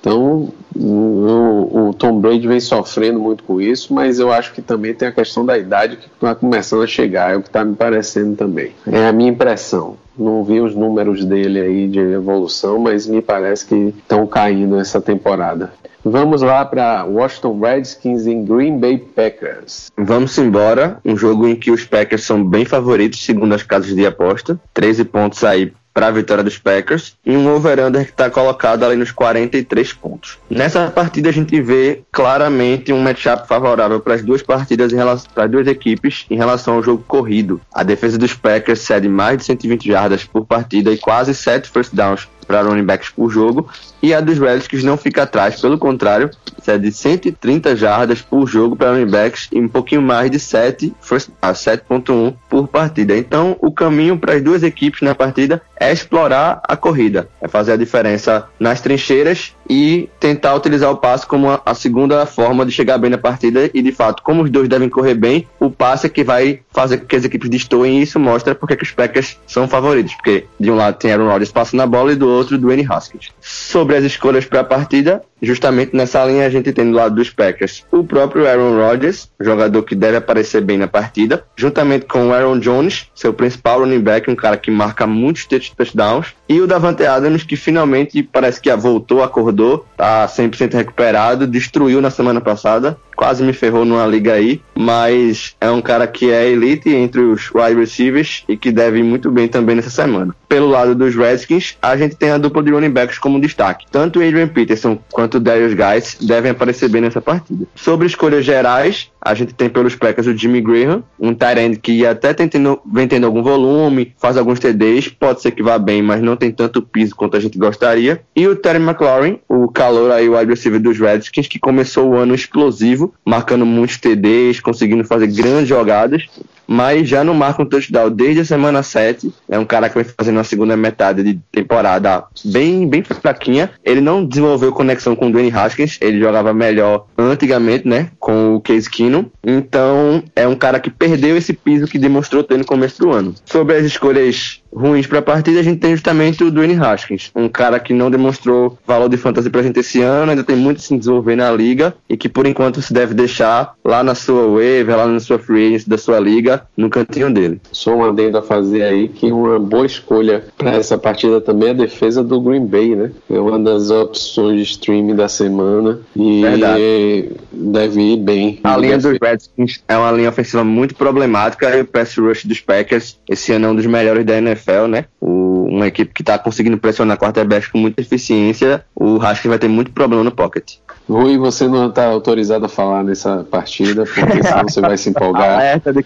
Então, o, o, Tom Brady vem sofrendo muito com isso, mas eu acho que também tem a questão da idade que está começando a chegar, é o que está me parecendo também. É a minha impressão. Não vi os números dele aí de evolução, mas me parece que estão caindo essa temporada. Vamos lá para Washington Redskins em Green Bay Packers. Vamos embora. Um jogo em que os Packers são bem favoritos, segundo as casas de aposta. 13 pontos aí para a vitória dos Packers e um over-under que está colocado ali nos 43 pontos. Nessa partida a gente vê claramente um matchup favorável para as duas partidas para as duas equipes em relação ao jogo corrido. A defesa dos Packers cede mais de 120 jardas por partida e quase 7 first downs para running backs por jogo, e a dos Redskins não fica atrás, pelo contrário, cede 130 jardas por jogo para running backs e um pouquinho mais de 7, 7.1 por partida. Então, o caminho para as duas equipes na partida é explorar a corrida, é fazer a diferença nas trincheiras e tentar utilizar o passe como a, a segunda forma de chegar bem na partida e, de fato, como os dois devem correr bem, o passe é que vai fazer com que as equipes destoem e isso mostra porque que os Packers são favoritos, porque de um lado tem Aaron Rodgers passando a bola e do outro Dwayne Haskins. Sobre as escolhas para a partida, justamente nessa linha a gente tem do lado dos Packers o próprio Aaron Rodgers, jogador que deve aparecer bem na partida, juntamente com o Aaron Jones, seu principal running back, um cara que marca muitos touchdowns, e o Davante Adams, que finalmente parece que voltou, acordou, tá 100% recuperado, destruiu na semana passada, quase me ferrou numa liga aí, mas é um cara que é elite entre os wide receivers e que deve ir muito bem também nessa semana. Pelo lado dos Redskins, a gente tem a dupla de running backs como destaque. Tanto Adrian Peterson quanto o Darius Guys devem aparecer bem nessa partida. Sobre escolhas gerais, a gente tem pelos Packers o Jimmy Graham, um tight que até tem tendo, vem tendo algum volume, faz alguns TDs, pode ser que vá bem, mas não tem tanto piso quanto a gente gostaria. E o Terry McLaurin, o calor aí, o receiver dos Redskins, que começou o ano explosivo, marcando muitos TDs, conseguindo fazer grandes jogadas mas já não marca um touchdown desde a semana 7. É um cara que vem fazendo uma segunda metade de temporada bem, bem fraquinha. Ele não desenvolveu conexão com o Dwayne Haskins, ele jogava melhor antigamente, né, com o Case Keenum. Então, é um cara que perdeu esse piso que demonstrou ter no começo do ano. Sobre as escolhas ruins para a partida, a gente tem justamente o Dwayne Haskins, um cara que não demonstrou valor de fantasy pra gente esse ano, ainda tem muito a se desenvolver na liga e que por enquanto se deve deixar lá na sua waiver, lá na sua free agency da sua liga, no cantinho dele. Só um adendo a fazer aí que uma boa escolha para essa partida também é a defesa do Green Bay, né? É uma das opções de streaming da semana. E Verdade. deve ir bem. A linha dos Redskins é uma linha ofensiva muito problemática e o pass rush dos Packers esse ano é um dos melhores da NFL, né? O, uma equipe que está conseguindo pressionar quarterback com muita eficiência, o Haskins vai ter muito problema no pocket. Rui, você não está autorizado a falar nessa partida, porque senão você vai se empolgar. [laughs] alerta de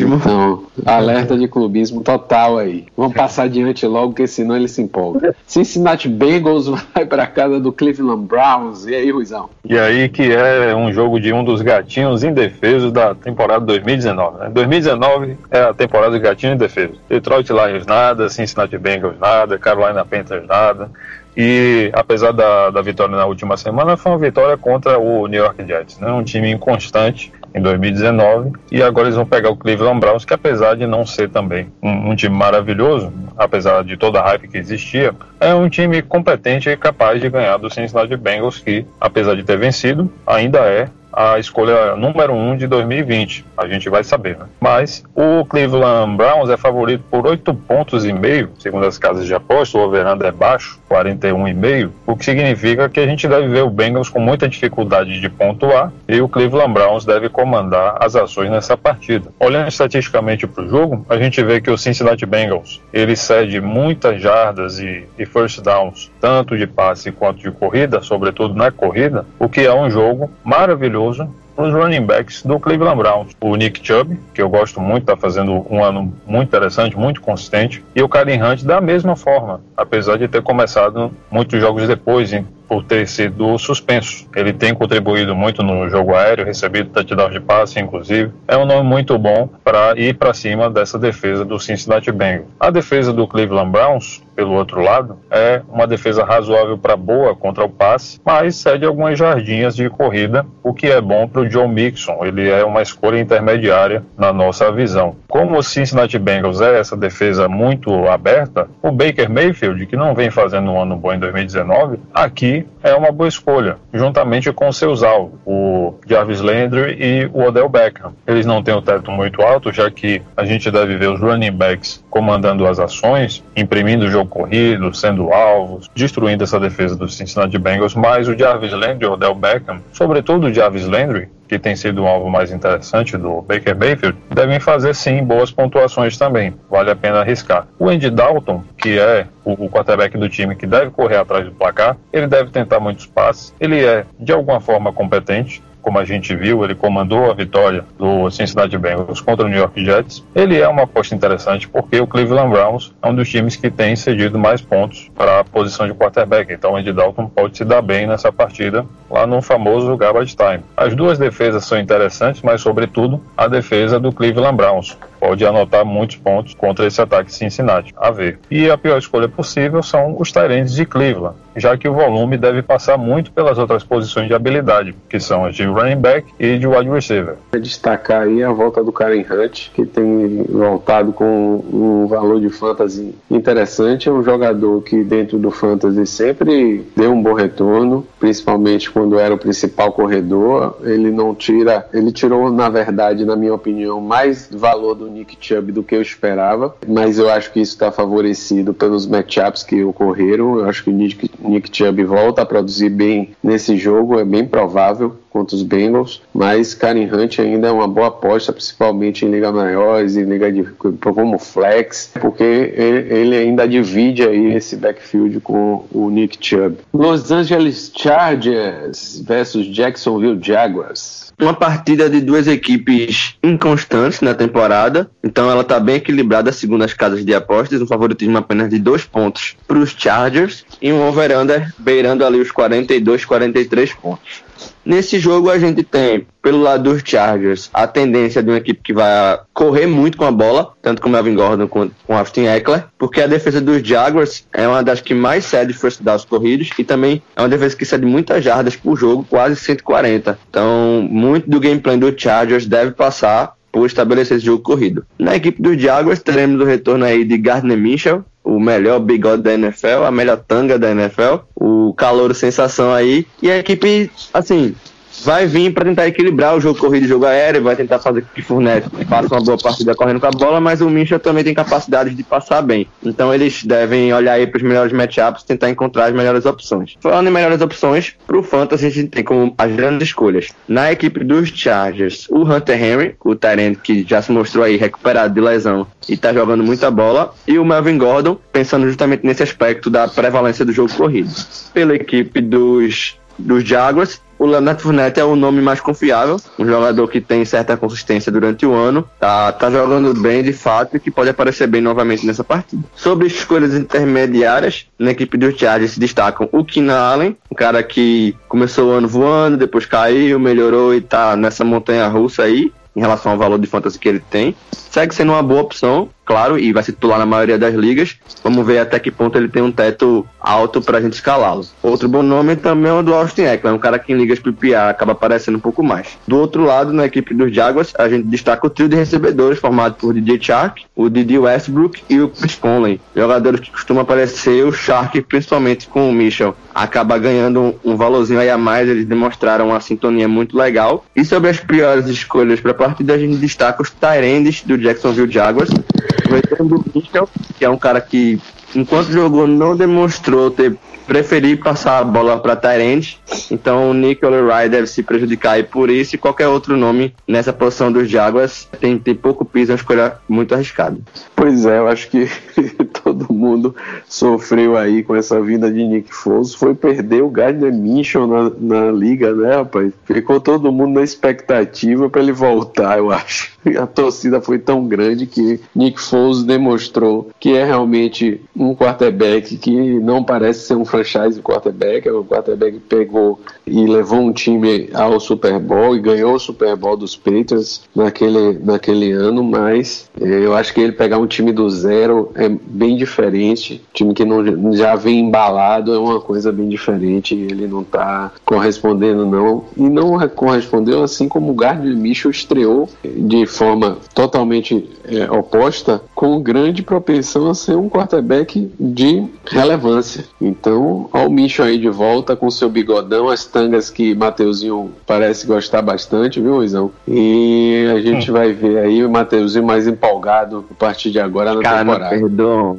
clubismo. Então, alerta de clubismo total aí. Vamos passar adiante logo, porque senão ele se empolga. Cincinnati Bengals vai para casa do Cleveland Browns. E aí, Ruizão? E aí que é um jogo de um dos gatinhos indefesos da temporada 2019. Né? 2019 é a temporada dos gatinhos indefesos. Detroit Lions nada, Cincinnati Bengals nada, Carolina Panthers nada. E apesar da, da vitória na última semana, foi uma vitória contra o New York Jets, né? um time inconstante em 2019 e agora eles vão pegar o Cleveland Browns, que apesar de não ser também um, um, time maravilhoso, apesar de toda a hype que existia, é um time competente e capaz de ganhar do Cincinnati Bengals, que apesar de ter vencido, ainda é a escolha número 1 um de 2020. A gente vai saber, né? Mas o Cleveland Browns é favorito por 8 pontos e meio, segundo as casas de aposta, o overando é baixo, 41,5, o que significa que a gente deve ver o Bengals com muita dificuldade de pontuar e o Cleveland Browns deve comandar as ações nessa partida. Olhando estatisticamente para o jogo, a gente vê que o Cincinnati Bengals ele cede muitas jardas e, e first downs, tanto de passe quanto de corrida, sobretudo na corrida, o que é um jogo maravilhoso para os running backs do Cleveland Browns. O Nick Chubb, que eu gosto muito, está fazendo um ano muito interessante, muito consistente, e o Karen Hunt da mesma forma, apesar de ter começado muitos jogos depois, por ter sido suspenso. Ele tem contribuído muito no jogo aéreo, recebido touchdown de passe, inclusive. É um nome muito bom para ir para cima dessa defesa do Cincinnati Bengals. A defesa do Cleveland Browns, pelo outro lado, é uma defesa razoável para boa contra o passe, mas cede algumas jardinhas de corrida, o que é bom para o Joe Mixon. Ele é uma escolha intermediária na nossa visão. Como o Cincinnati Bengals é essa defesa muito aberta, o Baker Mayfield, que não vem fazendo um ano bom em 2019, aqui é uma boa escolha, juntamente com seus alvos, o Jarvis Landry e o Odell Beckham. Eles não têm o teto muito alto, já que a gente deve ver os running backs comandando as ações, imprimindo o jogo corrido, sendo alvos, destruindo essa defesa do Cincinnati Bengals, mas o Jarvis Landry e o Odell Beckham, sobretudo o Jarvis Landry, que tem sido um alvo mais interessante do Baker Mayfield, devem fazer sim boas pontuações também. Vale a pena arriscar. O Andy Dalton, que é o, o quarterback do time que deve correr atrás do placar, ele deve tentar muitos passes. Ele é de alguma forma competente, como a gente viu, ele comandou a vitória do Cincinnati Bengals contra o New York Jets. Ele é uma aposta interessante porque o Cleveland Browns é um dos times que tem cedido mais pontos para a posição de quarterback. Então, o Andy Dalton pode se dar bem nessa partida lá no famoso garbage time. As duas defesas são interessantes, mas sobretudo a defesa do Cleveland Browns pode anotar muitos pontos contra esse ataque Cincinnati. A ver. E a pior escolha possível são os Tyrants de Cleveland, já que o volume deve passar muito pelas outras posições de habilidade, que são as de running back e de wide receiver. Destacar aí a volta do Karen Hunt, que tem voltado com um valor de fantasy interessante. É um jogador que dentro do fantasy sempre deu um bom retorno, principalmente quando era o principal corredor. Ele não tira, ele tirou na verdade, na minha opinião, mais valor do Nick Chubb do que eu esperava, mas eu acho que isso está favorecido pelos matchups que ocorreram. Eu acho que o Nick, Nick Chubb volta a produzir bem nesse jogo, é bem provável contra os Bengals, mas Karen Hunt ainda é uma boa aposta, principalmente em liga maiores, em liga de como flex, porque ele ainda divide aí esse backfield com o Nick Chubb. Los Angeles Chargers versus Jacksonville Jaguars uma partida de duas equipes inconstantes na temporada, então ela está bem equilibrada segundo as casas de apostas, um favoritismo apenas de dois pontos para os Chargers e um over-under beirando ali os 42, 43 pontos. Nesse jogo a gente tem, pelo lado dos Chargers, a tendência de uma equipe que vai correr muito com a bola, tanto com Melvin Gordon quanto com o Austin Eckler, porque a defesa dos Jaguars é uma das que mais cede first downs corridos e também é uma defesa que cede muitas jardas por jogo, quase 140. Então, muito do gameplay do Chargers deve passar por estabelecer esse jogo corrido. Na equipe dos Jaguars teremos o retorno aí de Gardner Mitchell, o melhor bigode da NFL, a melhor tanga da NFL, o calor sensação aí, e a equipe, assim, vai vir para tentar equilibrar o jogo corrido e jogo aéreo, vai tentar fazer que Fournette faça uma boa partida correndo com a bola, mas o Minchel também tem capacidade de passar bem. Então eles devem olhar aí para os melhores matchups, tentar encontrar as melhores opções. Falando em melhores opções, para o Fantasy a gente tem como as grandes escolhas. Na equipe dos Chargers, o Hunter Henry, o Tyrant que já se mostrou aí recuperado de lesão e está jogando muita bola, e o Melvin Gordon, pensando justamente nesse aspecto da prevalência do jogo corrido. Pela equipe dos dos Jaguars, o Leonard Fournette é o nome mais confiável, um jogador que tem certa consistência durante o ano, tá, tá jogando bem de fato e que pode aparecer bem novamente nessa partida. Sobre escolhas intermediárias, na equipe dos Chargers se destacam o Keenan Allen, um cara que começou o ano voando, depois caiu, melhorou e tá nessa montanha russa aí em relação ao valor de fantasy que ele tem. Segue sendo uma boa opção, claro, e vai se titular na maioria das ligas. Vamos ver até que ponto ele tem um teto alto para a gente escalá-lo. Outro bom nome também é o do Austin Eckler, um cara que em ligas PPA acaba aparecendo um pouco mais. Do outro lado, na equipe dos Jaguars, a gente destaca o trio de recebedores formado por DJ Shark, o Didi Westbrook e o Chris Conley. Jogadores que costumam aparecer, o Shark principalmente com o Mitchell, acaba ganhando um, valorzinho aí a mais, eles demonstraram uma sintonia muito legal. E sobre as piores escolhas para a partida, a gente destaca os Tyrands do Jacksonville Jaguars, que é um cara que, enquanto jogou, não demonstrou ter preferi passar a bola para Tyrande, então o Nick Olerai deve se prejudicar e por isso e qualquer outro nome nessa posição dos Jaguars tem, tem pouco piso, é uma escolha muito arriscada. Pois é, eu acho que [laughs] todo mundo sofreu aí com essa vinda de Nick Foles, foi perder o Gardner Minshew na, na liga, né, rapaz? Ficou todo mundo na expectativa para ele voltar, eu acho. [laughs] A torcida foi tão grande que Nick Foles demonstrou que é realmente um quarterback que não parece ser um franchise quarterback, é um quarterback que pegou e levou um time ao Super Bowl e ganhou o Super Bowl dos Patriots naquele, naquele ano, mas eh, eu acho que ele pegar um time do zero é bem diferente, time que não, já vem embalado é uma coisa bem diferente, ele não está correspondendo não, e não correspondeu assim como o Gardner Mitchell estreou de forma totalmente é, oposta, com grande propensão a ser um quarterback de relevância. Então, ao Micho aí de volta com seu bigodão, as tangas que Mateuzinho parece gostar bastante, viu, Luizão? E a gente hum. vai ver aí o Mateuzinho mais empolgado a partir de agora na Cara, temporada. Perdão,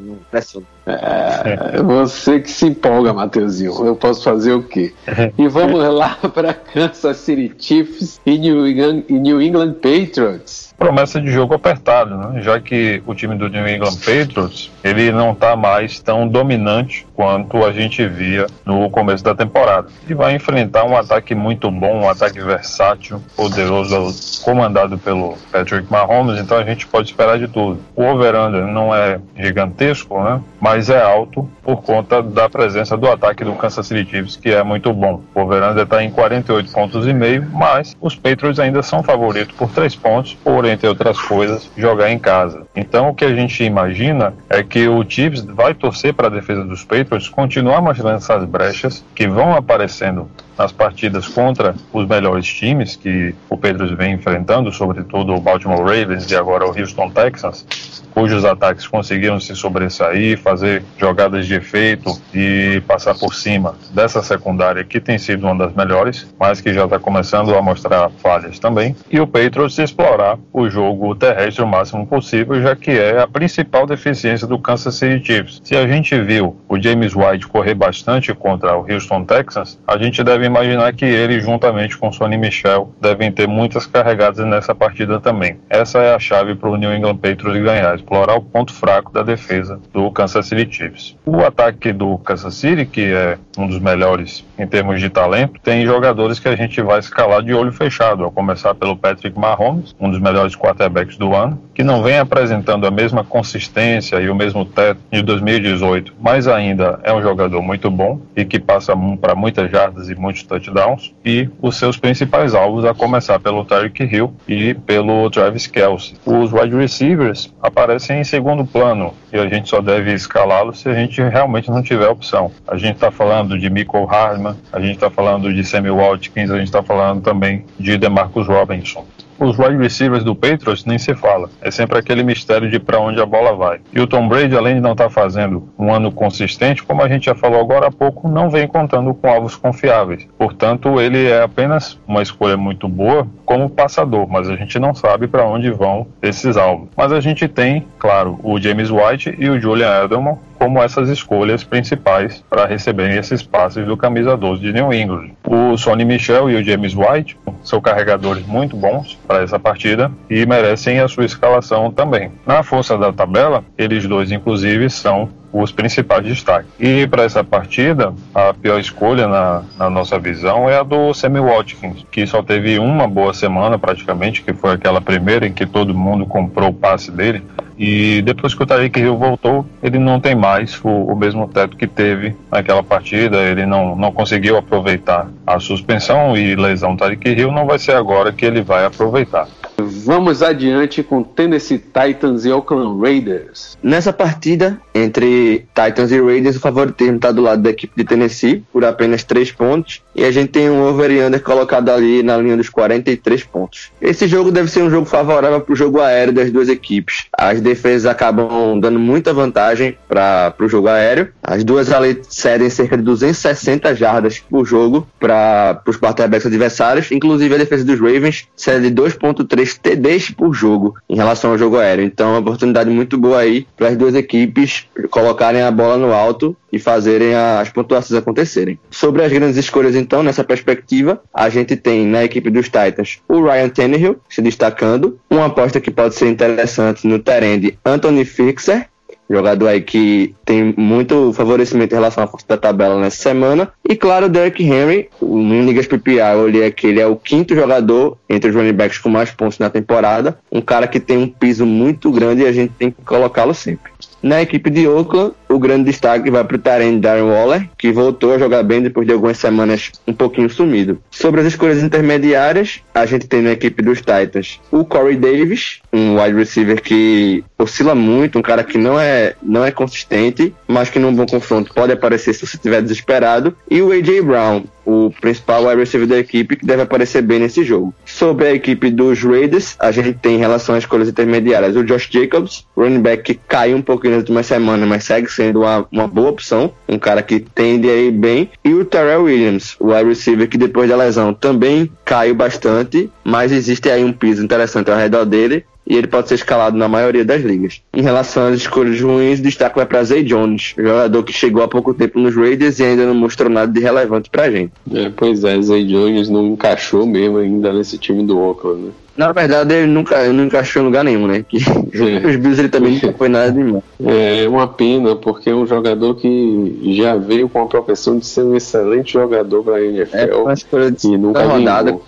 é, você que se empolga, Mateuzinho. Eu posso fazer o quê? E vamos lá [laughs] para Kansas City Chiefs e New England, e New England Patriots promessa de jogo apertado, né? já que o time do New England Patriots ele não está mais tão dominante quanto a gente via no começo da temporada. E vai enfrentar um ataque muito bom, um ataque versátil, poderoso, comandado pelo Patrick Mahomes, então a gente pode esperar de tudo. O over-under não é gigantesco, né? mas é alto por conta da presença do ataque do Kansas City Chiefs, que é muito bom. O over-under está em 48 pontos e meio, mas os Patriots ainda são favoritos por 3 pontos, por entre outras coisas, jogar em casa. Então o que a gente imagina é que o Chiefs vai torcer para a defesa dos Patriots continuar mostrando essas brechas que vão aparecendo nas partidas contra os melhores times que o Pedro vem enfrentando, sobretudo o Baltimore Ravens e agora o Houston Texans, cujos ataques conseguiram se sobressair, fazer jogadas de efeito e passar por cima dessa secundária que tem sido uma das melhores, mas que já está começando a mostrar falhas também. E o Patriots explorar o jogo terrestre o máximo possível, já que é a principal deficiência do Kansas City Chiefs. Se a gente viu o James White correr bastante contra o Houston Texans, a gente deve imaginar que ele, juntamente com Sonny Michel, devem ter muitas carregadas nessa partida também. Essa é a chave para o New England Patriots ganhar explorar o ponto fraco da defesa do Kansas City Chiefs. O ataque do Kansas City, que é um dos melhores em termos de talento, tem jogadores que a gente vai escalar de olho fechado, a começar pelo Patrick Mahomes, um dos melhores quarterbacks do ano, que não vem apresentando a mesma consistência e o mesmo teto de 2018, mas ainda é um jogador muito bom e que passa para muitas jardas e muitos touchdowns, e os seus principais alvos, a começar pelo Tyreek Hill e pelo Travis Kelce. Os wide receivers aparecem em segundo plano e a gente só deve escalá-los se a gente realmente não tiver opção. A gente está falando de Michael Hardman, a gente está falando de Sammy Watkins, a gente está falando também de DeMarcus Robinson. Os wide receivers do Patriots nem se fala. É sempre aquele mistério de para onde a bola vai. E o Tom Brady, além de não estar tá fazendo um ano consistente, como a gente já falou agora há pouco, não vem contando com alvos confiáveis. Portanto, ele é apenas uma escolha muito boa como passador, mas a gente não sabe para onde vão esses alvos. Mas a gente tem, claro, o James White e o Julian Edelman como essas escolhas principais para receberem esses passes do camisa 12 de New England. O Sonny Michel e o James White são carregadores muito bons para essa partida e merecem a sua escalação também. Na força da tabela, eles dois inclusive são os principais destaques. E para essa partida, a pior escolha na, na, nossa visão é a do Sammy Watkins, que só teve uma boa semana praticamente, que foi aquela primeira em que todo mundo comprou o passe dele. E depois que o Tariq Hill voltou, ele não tem mais o, o, mesmo teto que teve naquela partida. Ele não, não conseguiu aproveitar a suspensão e lesão Tariq Hill. Não vai ser agora que ele vai aproveitar. Vamos adiante com Tennessee Titans e Oakland Raiders. Nessa partida entre Titans e Raiders, o favoritismo está do lado da equipe de Tennessee por apenas 3 pontos e a gente tem um over e under colocado ali na linha dos 43 pontos. Esse jogo deve ser um jogo favorável para o jogo aéreo das duas equipes. As defesas acabam dando muita vantagem para o jogo aéreo. As duas ali cedem cerca de 260 jardas por jogo para os quarterbacks adversários, inclusive a defesa dos Ravens cede 2.3 TDs por jogo em relação ao jogo aéreo. Então, é uma oportunidade muito boa aí para as duas equipes colocarem a bola no alto e fazerem as pontuações acontecerem. Sobre as grandes escolhas, então, nessa perspectiva, a gente tem na equipe dos Titans o Ryan Tannehill se destacando, uma aposta que pode ser interessante no terreno Anthony Fixer, jogador aí que tem muito favorecimento em relação à força da tabela nessa semana. E claro, o Derrick Henry, no Ligas PPR, eu olhei aqui, ele é o quinto jogador entre os running backs com mais pontos na temporada. Um cara que tem um piso muito grande e a gente tem que colocá-lo sempre. Na equipe de Oakland, o grande destaque vai para o Tyrene Darren Waller, que voltou a jogar bem depois de algumas semanas um pouquinho sumido. Sobre as escolhas intermediárias, a gente tem na equipe dos Titans o Corey Davis, um wide receiver que oscila muito, um cara que não é, não é consistente, mas que num bom confronto pode aparecer se você estiver desesperado, e o AJ Brown, o principal wide receiver da equipe, que deve aparecer bem nesse jogo. Sobre a equipe dos Raiders, a gente tem em relação às escolhas intermediárias. O Josh Jacobs, running back que caiu um pouquinho nas últimas semanas, mas segue sendo uma, uma boa opção, um cara que tende a ir bem, e o Terrell Williams, o wide receiver que depois da lesão também caiu bastante, mas existe aí um piso interessante ao redor dele, e ele pode ser escalado na maioria das ligas. Em relação às escolhas ruins, destaque vai para Zay Jones, jogador que chegou há pouco tempo nos Raiders e ainda não mostrou nada de relevante pra gente. É, pois é, Zay Jones não encaixou mesmo ainda nesse time do Oakland, né? Na verdade, ele nunca não encaixou em lugar nenhum, né? Que, é. [laughs] Os Bills ele também nunca foi nada demais. É uma pena, porque é um jogador que já veio com a propensão de ser um excelente jogador para a NFL. É, uma escolha de e nunca rodada,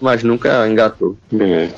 mas nunca engatou. É.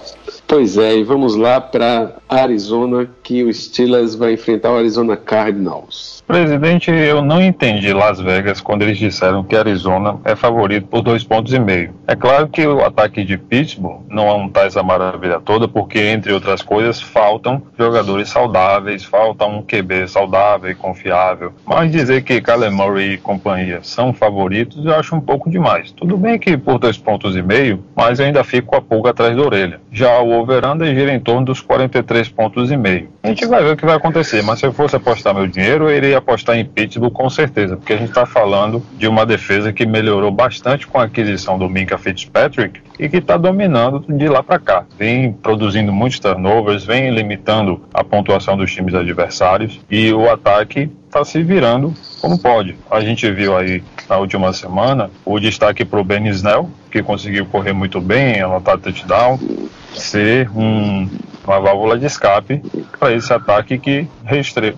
Pois é, e vamos lá para Arizona, que o Steelers vai enfrentar o Arizona Cardinals. Presidente, eu não entendi Las Vegas quando eles disseram que Arizona é favorito por dois pontos e meio. É claro que o ataque de Pittsburgh não é um essa maravilha toda, porque entre outras coisas faltam jogadores saudáveis, falta um QB saudável e confiável. Mas dizer que Kyler Murray e companhia são favoritos, eu acho um pouco demais. Tudo bem que por dois pontos e meio, mas eu ainda fico com a pulga atrás da orelha. Já o over-under gira em torno dos 43 pontos e meio. A gente vai ver o que vai acontecer, mas se eu fosse apostar meu dinheiro, eu iria apostar em Pittsburgh com certeza, porque a gente está falando de uma defesa que melhorou bastante com a aquisição do Minka Fitzpatrick e que está dominando de lá para cá. Vem produzindo muitos turnovers, vem limitando a pontuação dos times adversários e o ataque está se virando como pode. A gente viu aí na última semana o destaque para o Ben Snell, que conseguiu correr muito bem, anotar touchdown, ser um uma válvula de escape para esse ataque que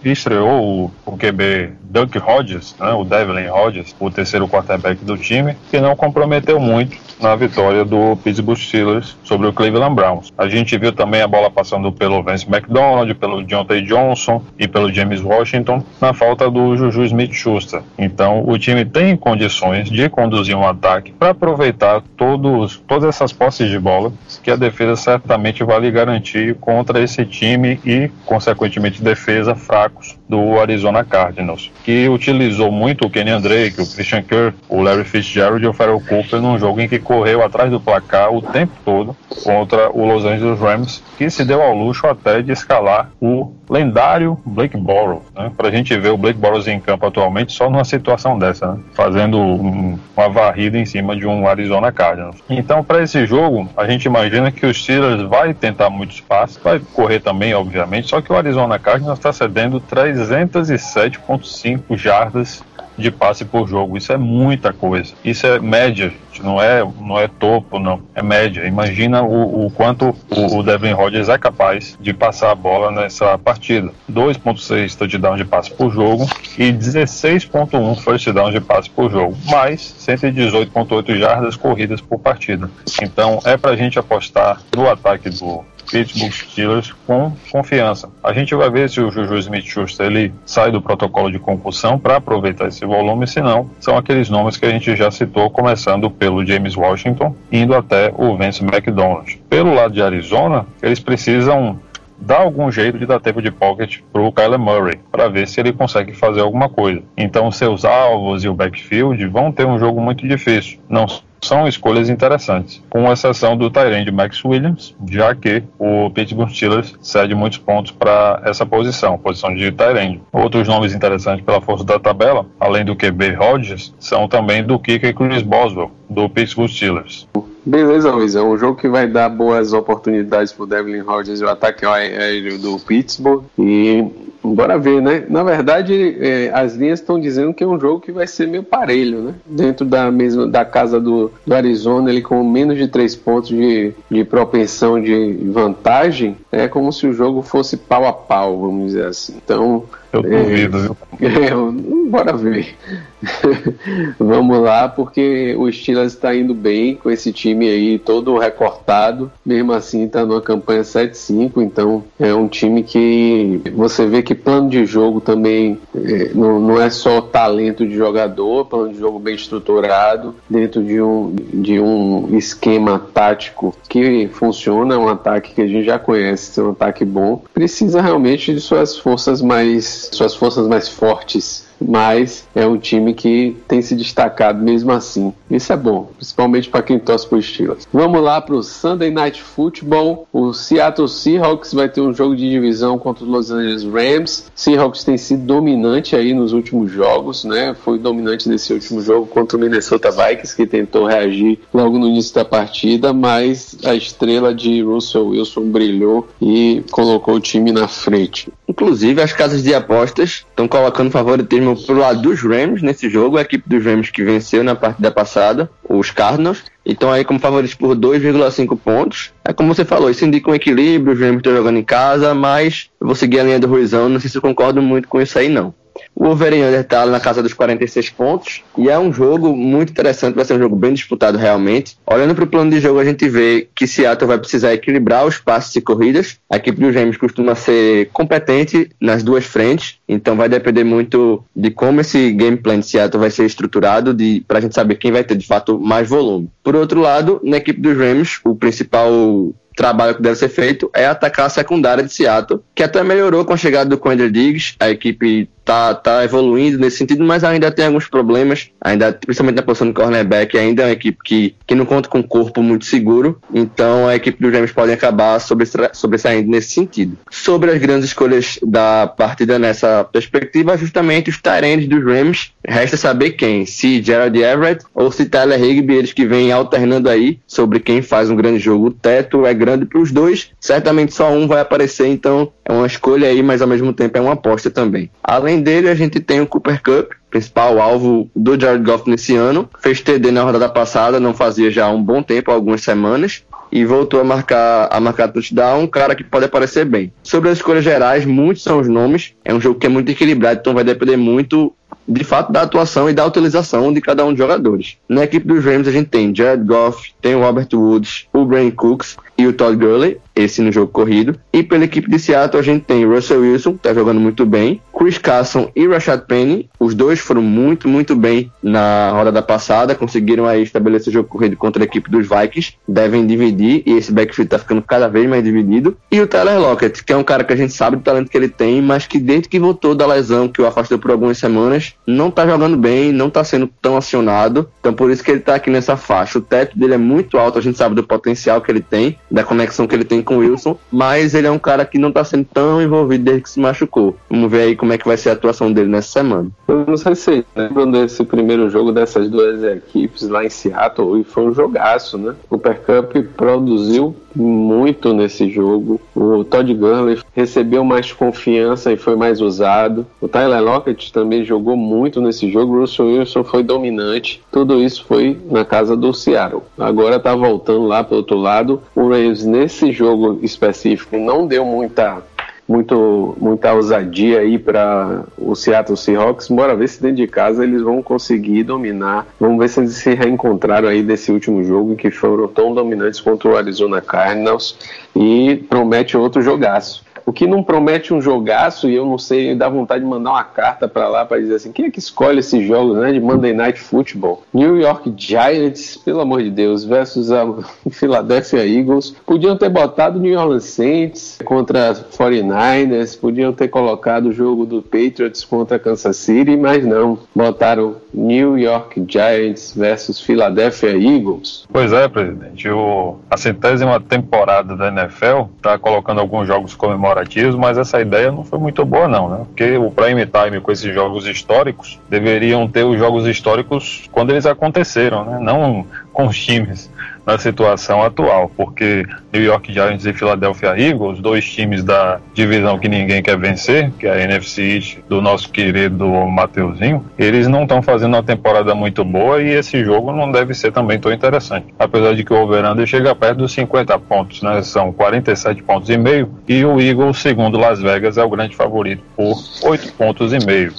estreou o, QB Duck Hodges, né, o Devlin Hodges, o terceiro quarterback do time, que não comprometeu muito na vitória do Pittsburgh Steelers sobre o Cleveland Browns. A gente viu também a bola passando pelo Vance McDonald, pelo Deontay Johnson e pelo James Washington na falta do Juju Smith-Schuster. Então, o time tem condições de conduzir um ataque para aproveitar todos, todas essas posses de bola que a defesa certamente vai lhe garantir contra esse time e, consequentemente, defesa fracos do Arizona Cardinals, que utilizou muito o Kenny Drake, o Christian Kirk, o Larry Fitzgerald e o Farrell Cooper num jogo em que correu atrás do placar o tempo todo contra o Los Angeles Rams, que se deu ao luxo até de escalar o lendário Blake Bortles, né? Para a gente ver o Blake Bortles em campo atualmente só numa situação dessa, né? fazendo um, uma varrida em cima de um Arizona Cardinals. Então, para esse jogo, a gente imagina que os Steelers vai tentar muito espaço, vai correr também, obviamente, só que o Arizona Cardinals está cedendo 307,5 jardas de passe por jogo. Isso é muita coisa. Isso é média, não é, não é topo, não. É média. Imagina o, o quanto o, o Devin Rodgers é capaz de passar a bola nessa partida. 2.6 touchdowns de passe por jogo e 16.1 first down de passe por jogo, mais 118.8 jardas corridas por partida. Então é para a gente apostar no ataque do Pittsburgh Steelers com confiança. A gente vai ver se o Juju Smith-Schuster ele sai do protocolo de concussão para aproveitar esse volume, se não, são aqueles nomes que a gente já citou, começando pelo James Washington, indo até o Vince McDonald. Pelo lado de Arizona, eles precisam dar algum jeito de dar tempo de pocket para o Kyler Murray, para ver se ele consegue fazer alguma coisa. Então, seus alvos e o backfield vão ter um jogo muito difícil. Não são escolhas interessantes, com exceção do Tyrande Max Williams, já que o Pittsburgh Steelers cede muitos pontos para essa posição, posição de Tyrande. Outros nomes interessantes pela força da tabela, além do QB Rodgers, são também do kicker Chris Boswell, do Pittsburgh Steelers. Beleza, Luiz. É um jogo que vai dar boas oportunidades para o Devlin Rodgers e o ataque aéreo do Pittsburgh. E Bora ver, né? Na verdade, é, as linhas estão dizendo que é um jogo que vai ser meio parelho, né? Dentro da mesma da casa do, do Arizona, ele com menos de três pontos de, de propensão de vantagem, é como se o jogo fosse pau a pau, vamos dizer assim. Então, eu duvido, viu? [laughs] É, bora ver. [laughs] Vamos lá, porque o Steelers está indo bem com esse time aí todo recortado. Mesmo assim, está numa campanha 7-5. Então, é um time que você vê que plano de jogo também é, não, não é só talento de jogador, plano de jogo bem estruturado, dentro de um, de um esquema tático que funciona, um ataque que a gente já conhece, ser um ataque bom. Precisa realmente de suas forças mais suas forças mais fortes mas é um time que tem se destacado mesmo assim. Isso é bom, principalmente para quem torce por Steelers. Vamos lá para o Sunday Night Football. O Seattle Seahawks vai ter um jogo de divisão contra os Los Angeles Rams. Seahawks tem sido dominante aí nos últimos jogos, né? Foi dominante nesse último jogo contra o Minnesota Vikings, que tentou reagir logo no início da partida, mas a estrela de Russell Wilson brilhou e colocou o time na frente. Inclusive, as casas de apostas estão colocando favoritismo pro lado dos Rams nesse jogo, a equipe dos Rams que venceu na partida passada, os Cardinals. Então aí como favoritos por 2,5 pontos. É como você falou, isso indica um equilíbrio, os Rams estão jogando em casa, mas eu vou seguir a linha do Ruizão, não sei se eu concordo muito com isso aí não. O Wolverine está na casa dos 46 pontos e é um jogo muito interessante, vai ser um jogo bem disputado realmente. Olhando para o plano de jogo, a gente vê que Seattle vai precisar equilibrar os passes e corridas. A equipe dos Rams costuma ser competente nas duas frentes, então vai depender muito de como esse game plan de Seattle vai ser estruturado para a gente saber quem vai ter de fato mais volume. Por outro lado, na equipe dos Rams, o principal trabalho que deve ser feito é atacar a secundária de Seattle, que até melhorou com a chegada do Quander Diggs. A equipe tá, tá evoluindo nesse sentido, mas ainda tem alguns problemas, ainda principalmente na posição de cornerback, ainda é uma equipe que, que não conta com um corpo muito seguro, então a equipe dos Rams pode acabar sobressaindo nesse sentido. Sobre as grandes escolhas da partida nessa perspectiva, justamente os Tyrands dos Rams, resta saber quem, se Gerald Everett ou se Tyler Higby, eles que vêm alternando aí sobre quem faz um grande jogo. O teto é grande para os dois, certamente só um vai aparecer, então é uma escolha aí, mas ao mesmo tempo é uma aposta também. Além dele, a gente tem o Cooper Cup, principal alvo do Jared Goff nesse ano. Fez TD na rodada passada, não fazia já um bom tempo, algumas semanas. E voltou a marcar a marcar touchdown, um cara que pode aparecer bem. Sobre as escolhas gerais, muitos são os nomes. É um jogo que é muito equilibrado, então vai depender muito de fato da atuação e da utilização de cada um dos jogadores. Na equipe dos Rams a gente tem Jared Goff, tem o Robert Woods, o Brain Cooks e o Todd Gurley. esse no jogo corrido. E pela equipe de Seattle, a gente tem Russell Wilson, que tá jogando muito bem, Chris Carson e Rashad Penny, os dois foram muito, muito bem na rodada passada, conseguiram aí estabelecer o jogo corrido contra a equipe dos Vikings, devem dividir, e esse backfield tá ficando cada vez mais dividido. E o Tyler Lockett, que é um cara que a gente sabe do talento que ele tem, mas que desde que voltou da lesão, que o afastou por algumas semanas, não tá jogando bem, não tá sendo tão acionado, então por isso que ele tá aqui nessa faixa. O teto dele é muito alto, a gente sabe do potencial que ele tem, da conexão que ele tem com o Wilson, mas ele é um cara que não tá sendo tão envolvido desde que se machucou. Vamos ver aí como é que vai ser a atuação dele nessa semana. Eu não sei se lembram desse primeiro jogo dessas duas equipes lá em Seattle, e foi um jogaço, né? O Cup produziu muito nesse jogo. O Todd Gurley recebeu mais confiança e foi mais usado. O Tyler Lockett também jogou muito nesse jogo. Russell Wilson foi dominante. Tudo isso foi na casa do Seattle. Agora tá voltando lá para outro lado. O Rams nesse jogo específico não deu muita muito, muita ousadia aí para o Seattle Seahawks. Bora ver se dentro de casa eles vão conseguir dominar. Vamos ver se eles se reencontraram aí desse último jogo que foram tão dominantes contra o Arizona Cardinals e promete outro jogaço. O que não promete um jogaço, e eu não sei, dá vontade de mandar uma carta para lá para dizer assim: quem é que escolhe esses jogos né, de Monday Night Football? New York Giants, pelo amor de Deus, versus a [laughs] Philadelphia Eagles. Podiam ter botado New Orleans Saints contra 49ers, podiam ter colocado o jogo do Patriots contra Kansas City, mas não. Botaram New York Giants versus Philadelphia Eagles. Pois é, presidente. O, a centésima temporada da NFL está colocando alguns jogos comemorativos comemorativos, mas essa ideia não foi muito boa não, né? Porque o prime time com esses jogos históricos deveriam ter os jogos históricos quando eles aconteceram, né? Não com os times na situação atual, porque New York Giants e Philadelphia Eagles, dois times da divisão que ninguém quer vencer, que é a NFC East do nosso querido Mateuzinho, eles não estão fazendo uma temporada muito boa e esse jogo não deve ser também tão interessante. Apesar de que o over chega perto dos 50 pontos, né? São 47 pontos e meio e o Eagles, segundo Las Vegas, é o grande favorito por 8 pontos e meio.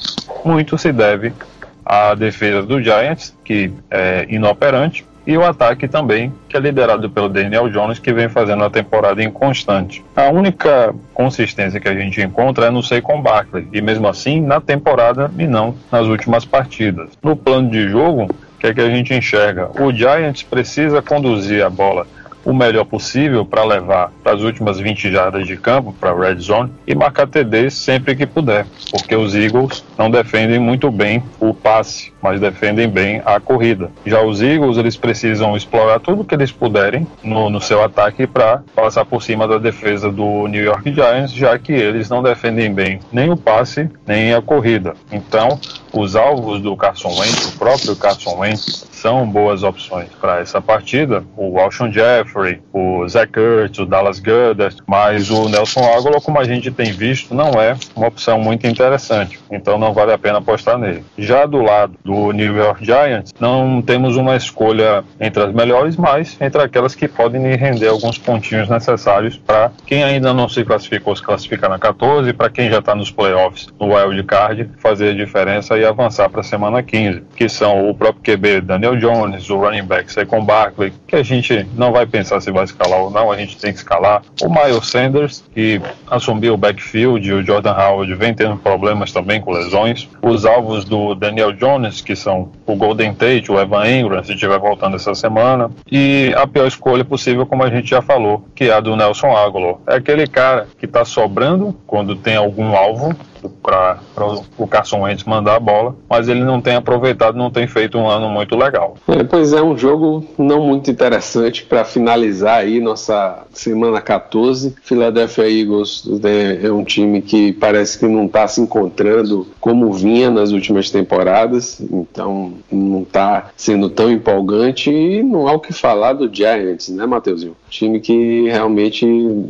Muito se deve à defesa do Giants, que é inoperante, e o ataque também, que é liderado pelo Daniel Jones, que vem fazendo uma temporada inconstante. A única consistência que a gente encontra é no Saquon Barkley, e mesmo assim na temporada e não nas últimas partidas. No plano de jogo, o que é que a gente enxerga? O Giants precisa conduzir a bola o melhor possível para levar para as últimas 20 jardas de campo, para a red zone, e marcar TD sempre que puder, porque os Eagles não defendem muito bem o passe, mas defendem bem a corrida. Já os Eagles, eles precisam explorar tudo que eles puderem no, no seu ataque para passar por cima da defesa do New York Giants, já que eles não defendem bem nem o passe, nem a corrida. Então, os alvos do Carson Wentz, o próprio Carson Wentz, são boas opções para essa partida. O Alshon Jeffrey, o Zach Ertz, o Dallas Goddard, mas o Nelson Aguilar, como a gente tem visto, não é uma opção muito interessante. Então não vale a pena apostar nele. Já do lado do New York Giants, não temos uma escolha entre as melhores, mas entre aquelas que podem render alguns pontinhos necessários para quem ainda não se classificou se classificar na 14, para quem já está nos playoffs no wild card, fazer a diferença e avançar para a semana 15, que são o próprio QB Daniel Jones, o running back Saquon Barkley, que a gente não vai pensar se vai escalar ou não, a gente tem que escalar. O Miles Sanders, que assumiu o backfield, o Jordan Howard vem tendo problemas também com lesões. Os alvos do Daniel Jones, que são o Golden Tate, o Evan Ingram, se estiver voltando essa semana. E a pior escolha possível, como a gente já falou, que é a do Nelson Aguilar. É aquele cara que está sobrando quando tem algum alvo para o Carson Wentz mandar a bola, mas ele não tem aproveitado, não tem feito um ano muito legal. É, pois é, um jogo não muito interessante para finalizar aí nossa semana 14. Philadelphia Eagles né, é um time que parece que não está se encontrando como vinha nas últimas temporadas, então não está sendo tão empolgante e não há o que falar do Giants, né, Matheusinho? Time que realmente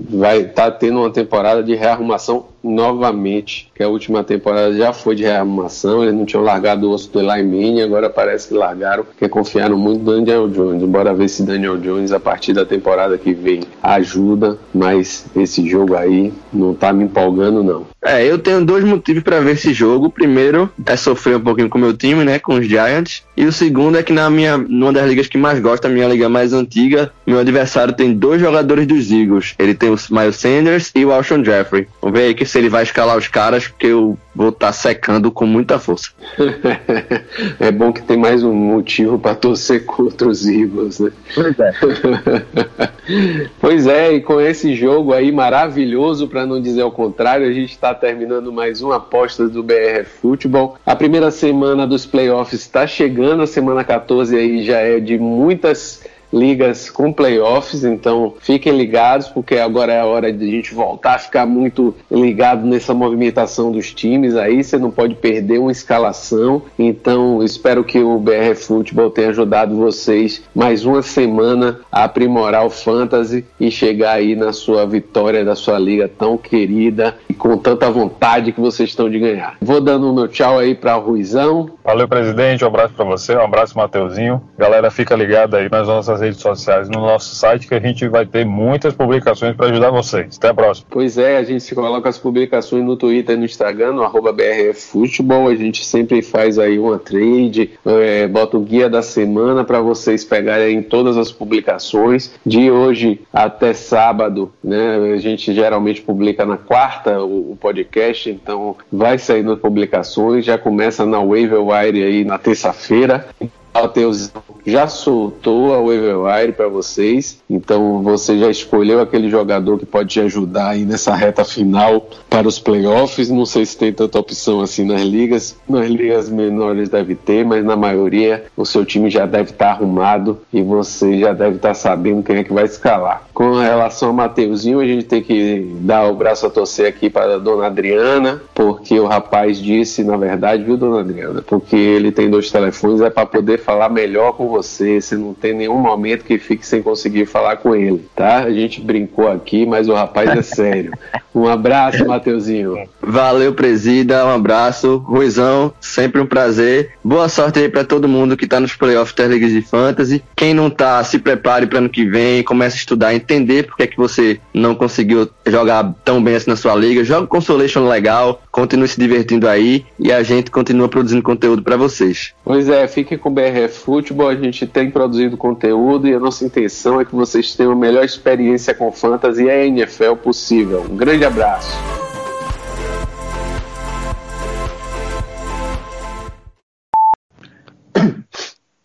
vai estar tá tendo uma temporada de rearrumação novamente. Que a última temporada já foi de rearmação, eles não tinham largado o osso do Eli Manning, agora parece que largaram, porque confiaram muito no Daniel Jones. Bora ver se Daniel Jones, a partir da temporada que vem, ajuda, mas esse jogo aí não tá me empolgando, não. É, eu tenho dois motivos para ver esse jogo. O primeiro é sofrer um pouquinho com o meu time, né, com os Giants. E o segundo é que na minha, numa das ligas que mais gosto, a minha liga mais antiga, meu adversário tem dois jogadores dos Eagles. Ele tem o Miles Sanders e o Alshon Jeffrey. Vamos ver aí que se ele vai escalar os caras, porque eu vou estar tá secando com muita força. [laughs] é bom que tem mais um motivo para torcer contra os Eagles, né? Pois é. [laughs] pois é, e com esse jogo aí maravilhoso, para não dizer o contrário, a gente está terminando mais uma aposta do BR Futebol. A primeira semana dos playoffs está chegando, a semana 14 aí já é de muitas ligas com playoffs, então fiquem ligados, porque agora é a hora de a gente voltar a ficar muito ligado nessa movimentação dos times aí, você não pode perder uma escalação, então espero que o BR Futebol tenha ajudado vocês mais uma semana a aprimorar o Fantasy e chegar aí na sua vitória da sua liga tão querida e com tanta vontade que vocês estão de ganhar. Vou dando o meu tchau aí para o Ruizão. Valeu, presidente, um abraço para você, um abraço, Mateuzinho. Galera, fica ligada aí nas nossas redes sociais, no nosso site, que a gente vai ter muitas publicações para ajudar vocês. Até a próxima. Pois é, a gente coloca as publicações no Twitter e no Instagram, no arroba BRFFootball. A gente sempre faz aí uma trade, é, bota o guia da semana para vocês pegarem todas as publicações. De hoje até sábado, né? A gente geralmente publica na quarta o, o podcast, então vai sair nas publicações. Já começa na Waiver Wire aí na terça-feira. Matheus já soltou a waiver para vocês, então você já escolheu aquele jogador que pode te ajudar aí nessa reta final para os playoffs. Não sei se tem tanta opção assim nas ligas, nas ligas menores deve ter, mas na maioria o seu time já deve estar tá arrumado e você já deve estar tá sabendo quem é que vai escalar. Com relação ao Mateuzinho, a gente tem que dar o braço a torcer aqui para a dona Adriana, porque o rapaz disse, na verdade, viu, dona Adriana, porque ele tem dois telefones, é para poder falar melhor com você, você não tem nenhum momento que fique sem conseguir falar com ele, tá? A gente brincou aqui, mas o rapaz é sério. [laughs] Um abraço, Mateuzinho. Valeu, presida, um abraço. Ruizão, sempre um prazer. Boa sorte aí para todo mundo que tá nos playoffs das ligas de fantasy. Quem não tá, se prepare para ano que vem, comece a estudar, entender porque é que você não conseguiu jogar tão bem assim na sua liga. Joga Consolation legal, continue se divertindo aí e a gente continua produzindo conteúdo para vocês. Pois é, fiquem com o BRF Futebol, a gente tem produzido conteúdo e a nossa intenção é que vocês tenham a melhor experiência com fantasy e a NFL possível. Um grande abraço.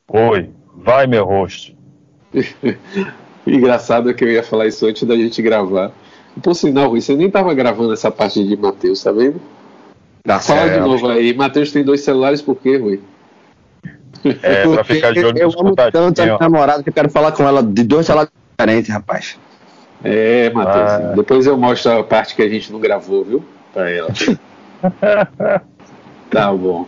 Oi, vai meu rosto. [laughs] Engraçado que eu ia falar isso antes da gente gravar. Por sinal, Rui, você nem estava gravando essa parte de Matheus, tá vendo? Dá Fala certo. de novo aí. Matheus tem dois celulares por quê, Rui? É, pra ficar de olho eu, eu amo tanto a minha namorada que eu quero falar com ela de dois celulares diferentes, rapaz. É, Matheus. Ah. Depois eu mostro a parte que a gente não gravou, viu? Pra ela. [laughs] tá bom.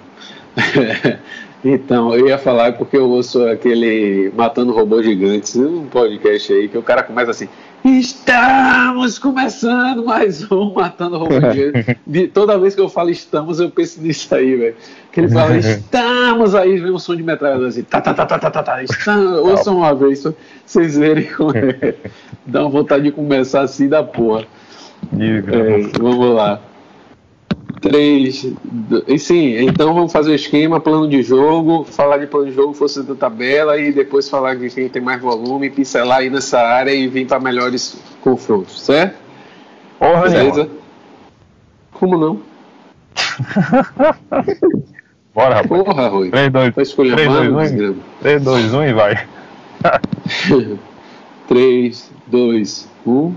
Então, eu ia falar porque eu ouço aquele Matando Robôs Gigantes, um podcast aí, que o cara começa assim: Estamos começando mais um Matando Robôs Gigantes. [laughs] De, toda vez que eu falo estamos, eu penso nisso aí, velho. Que ele fala: Estamos aí, vem um som de metralhadora assim: tá, tá, tá, tá, tá, tá, tá. Estamos, ouçam uma vez, vocês verem como é. [laughs] Dá uma vontade de começar assim da porra. É, vamos lá. Três. E sim, então vamos fazer o esquema, plano de jogo, falar de plano de jogo, força da tabela e depois falar de quem tem mais volume, pincelar aí nessa área e vir para melhores confrontos, certo? Porra, Beleza? Como não? [laughs] Bora, rapaz. Porra, Rui. 3, 2, 3, 2, 1, 3, 2, 1 e vai. 3, 2, 1.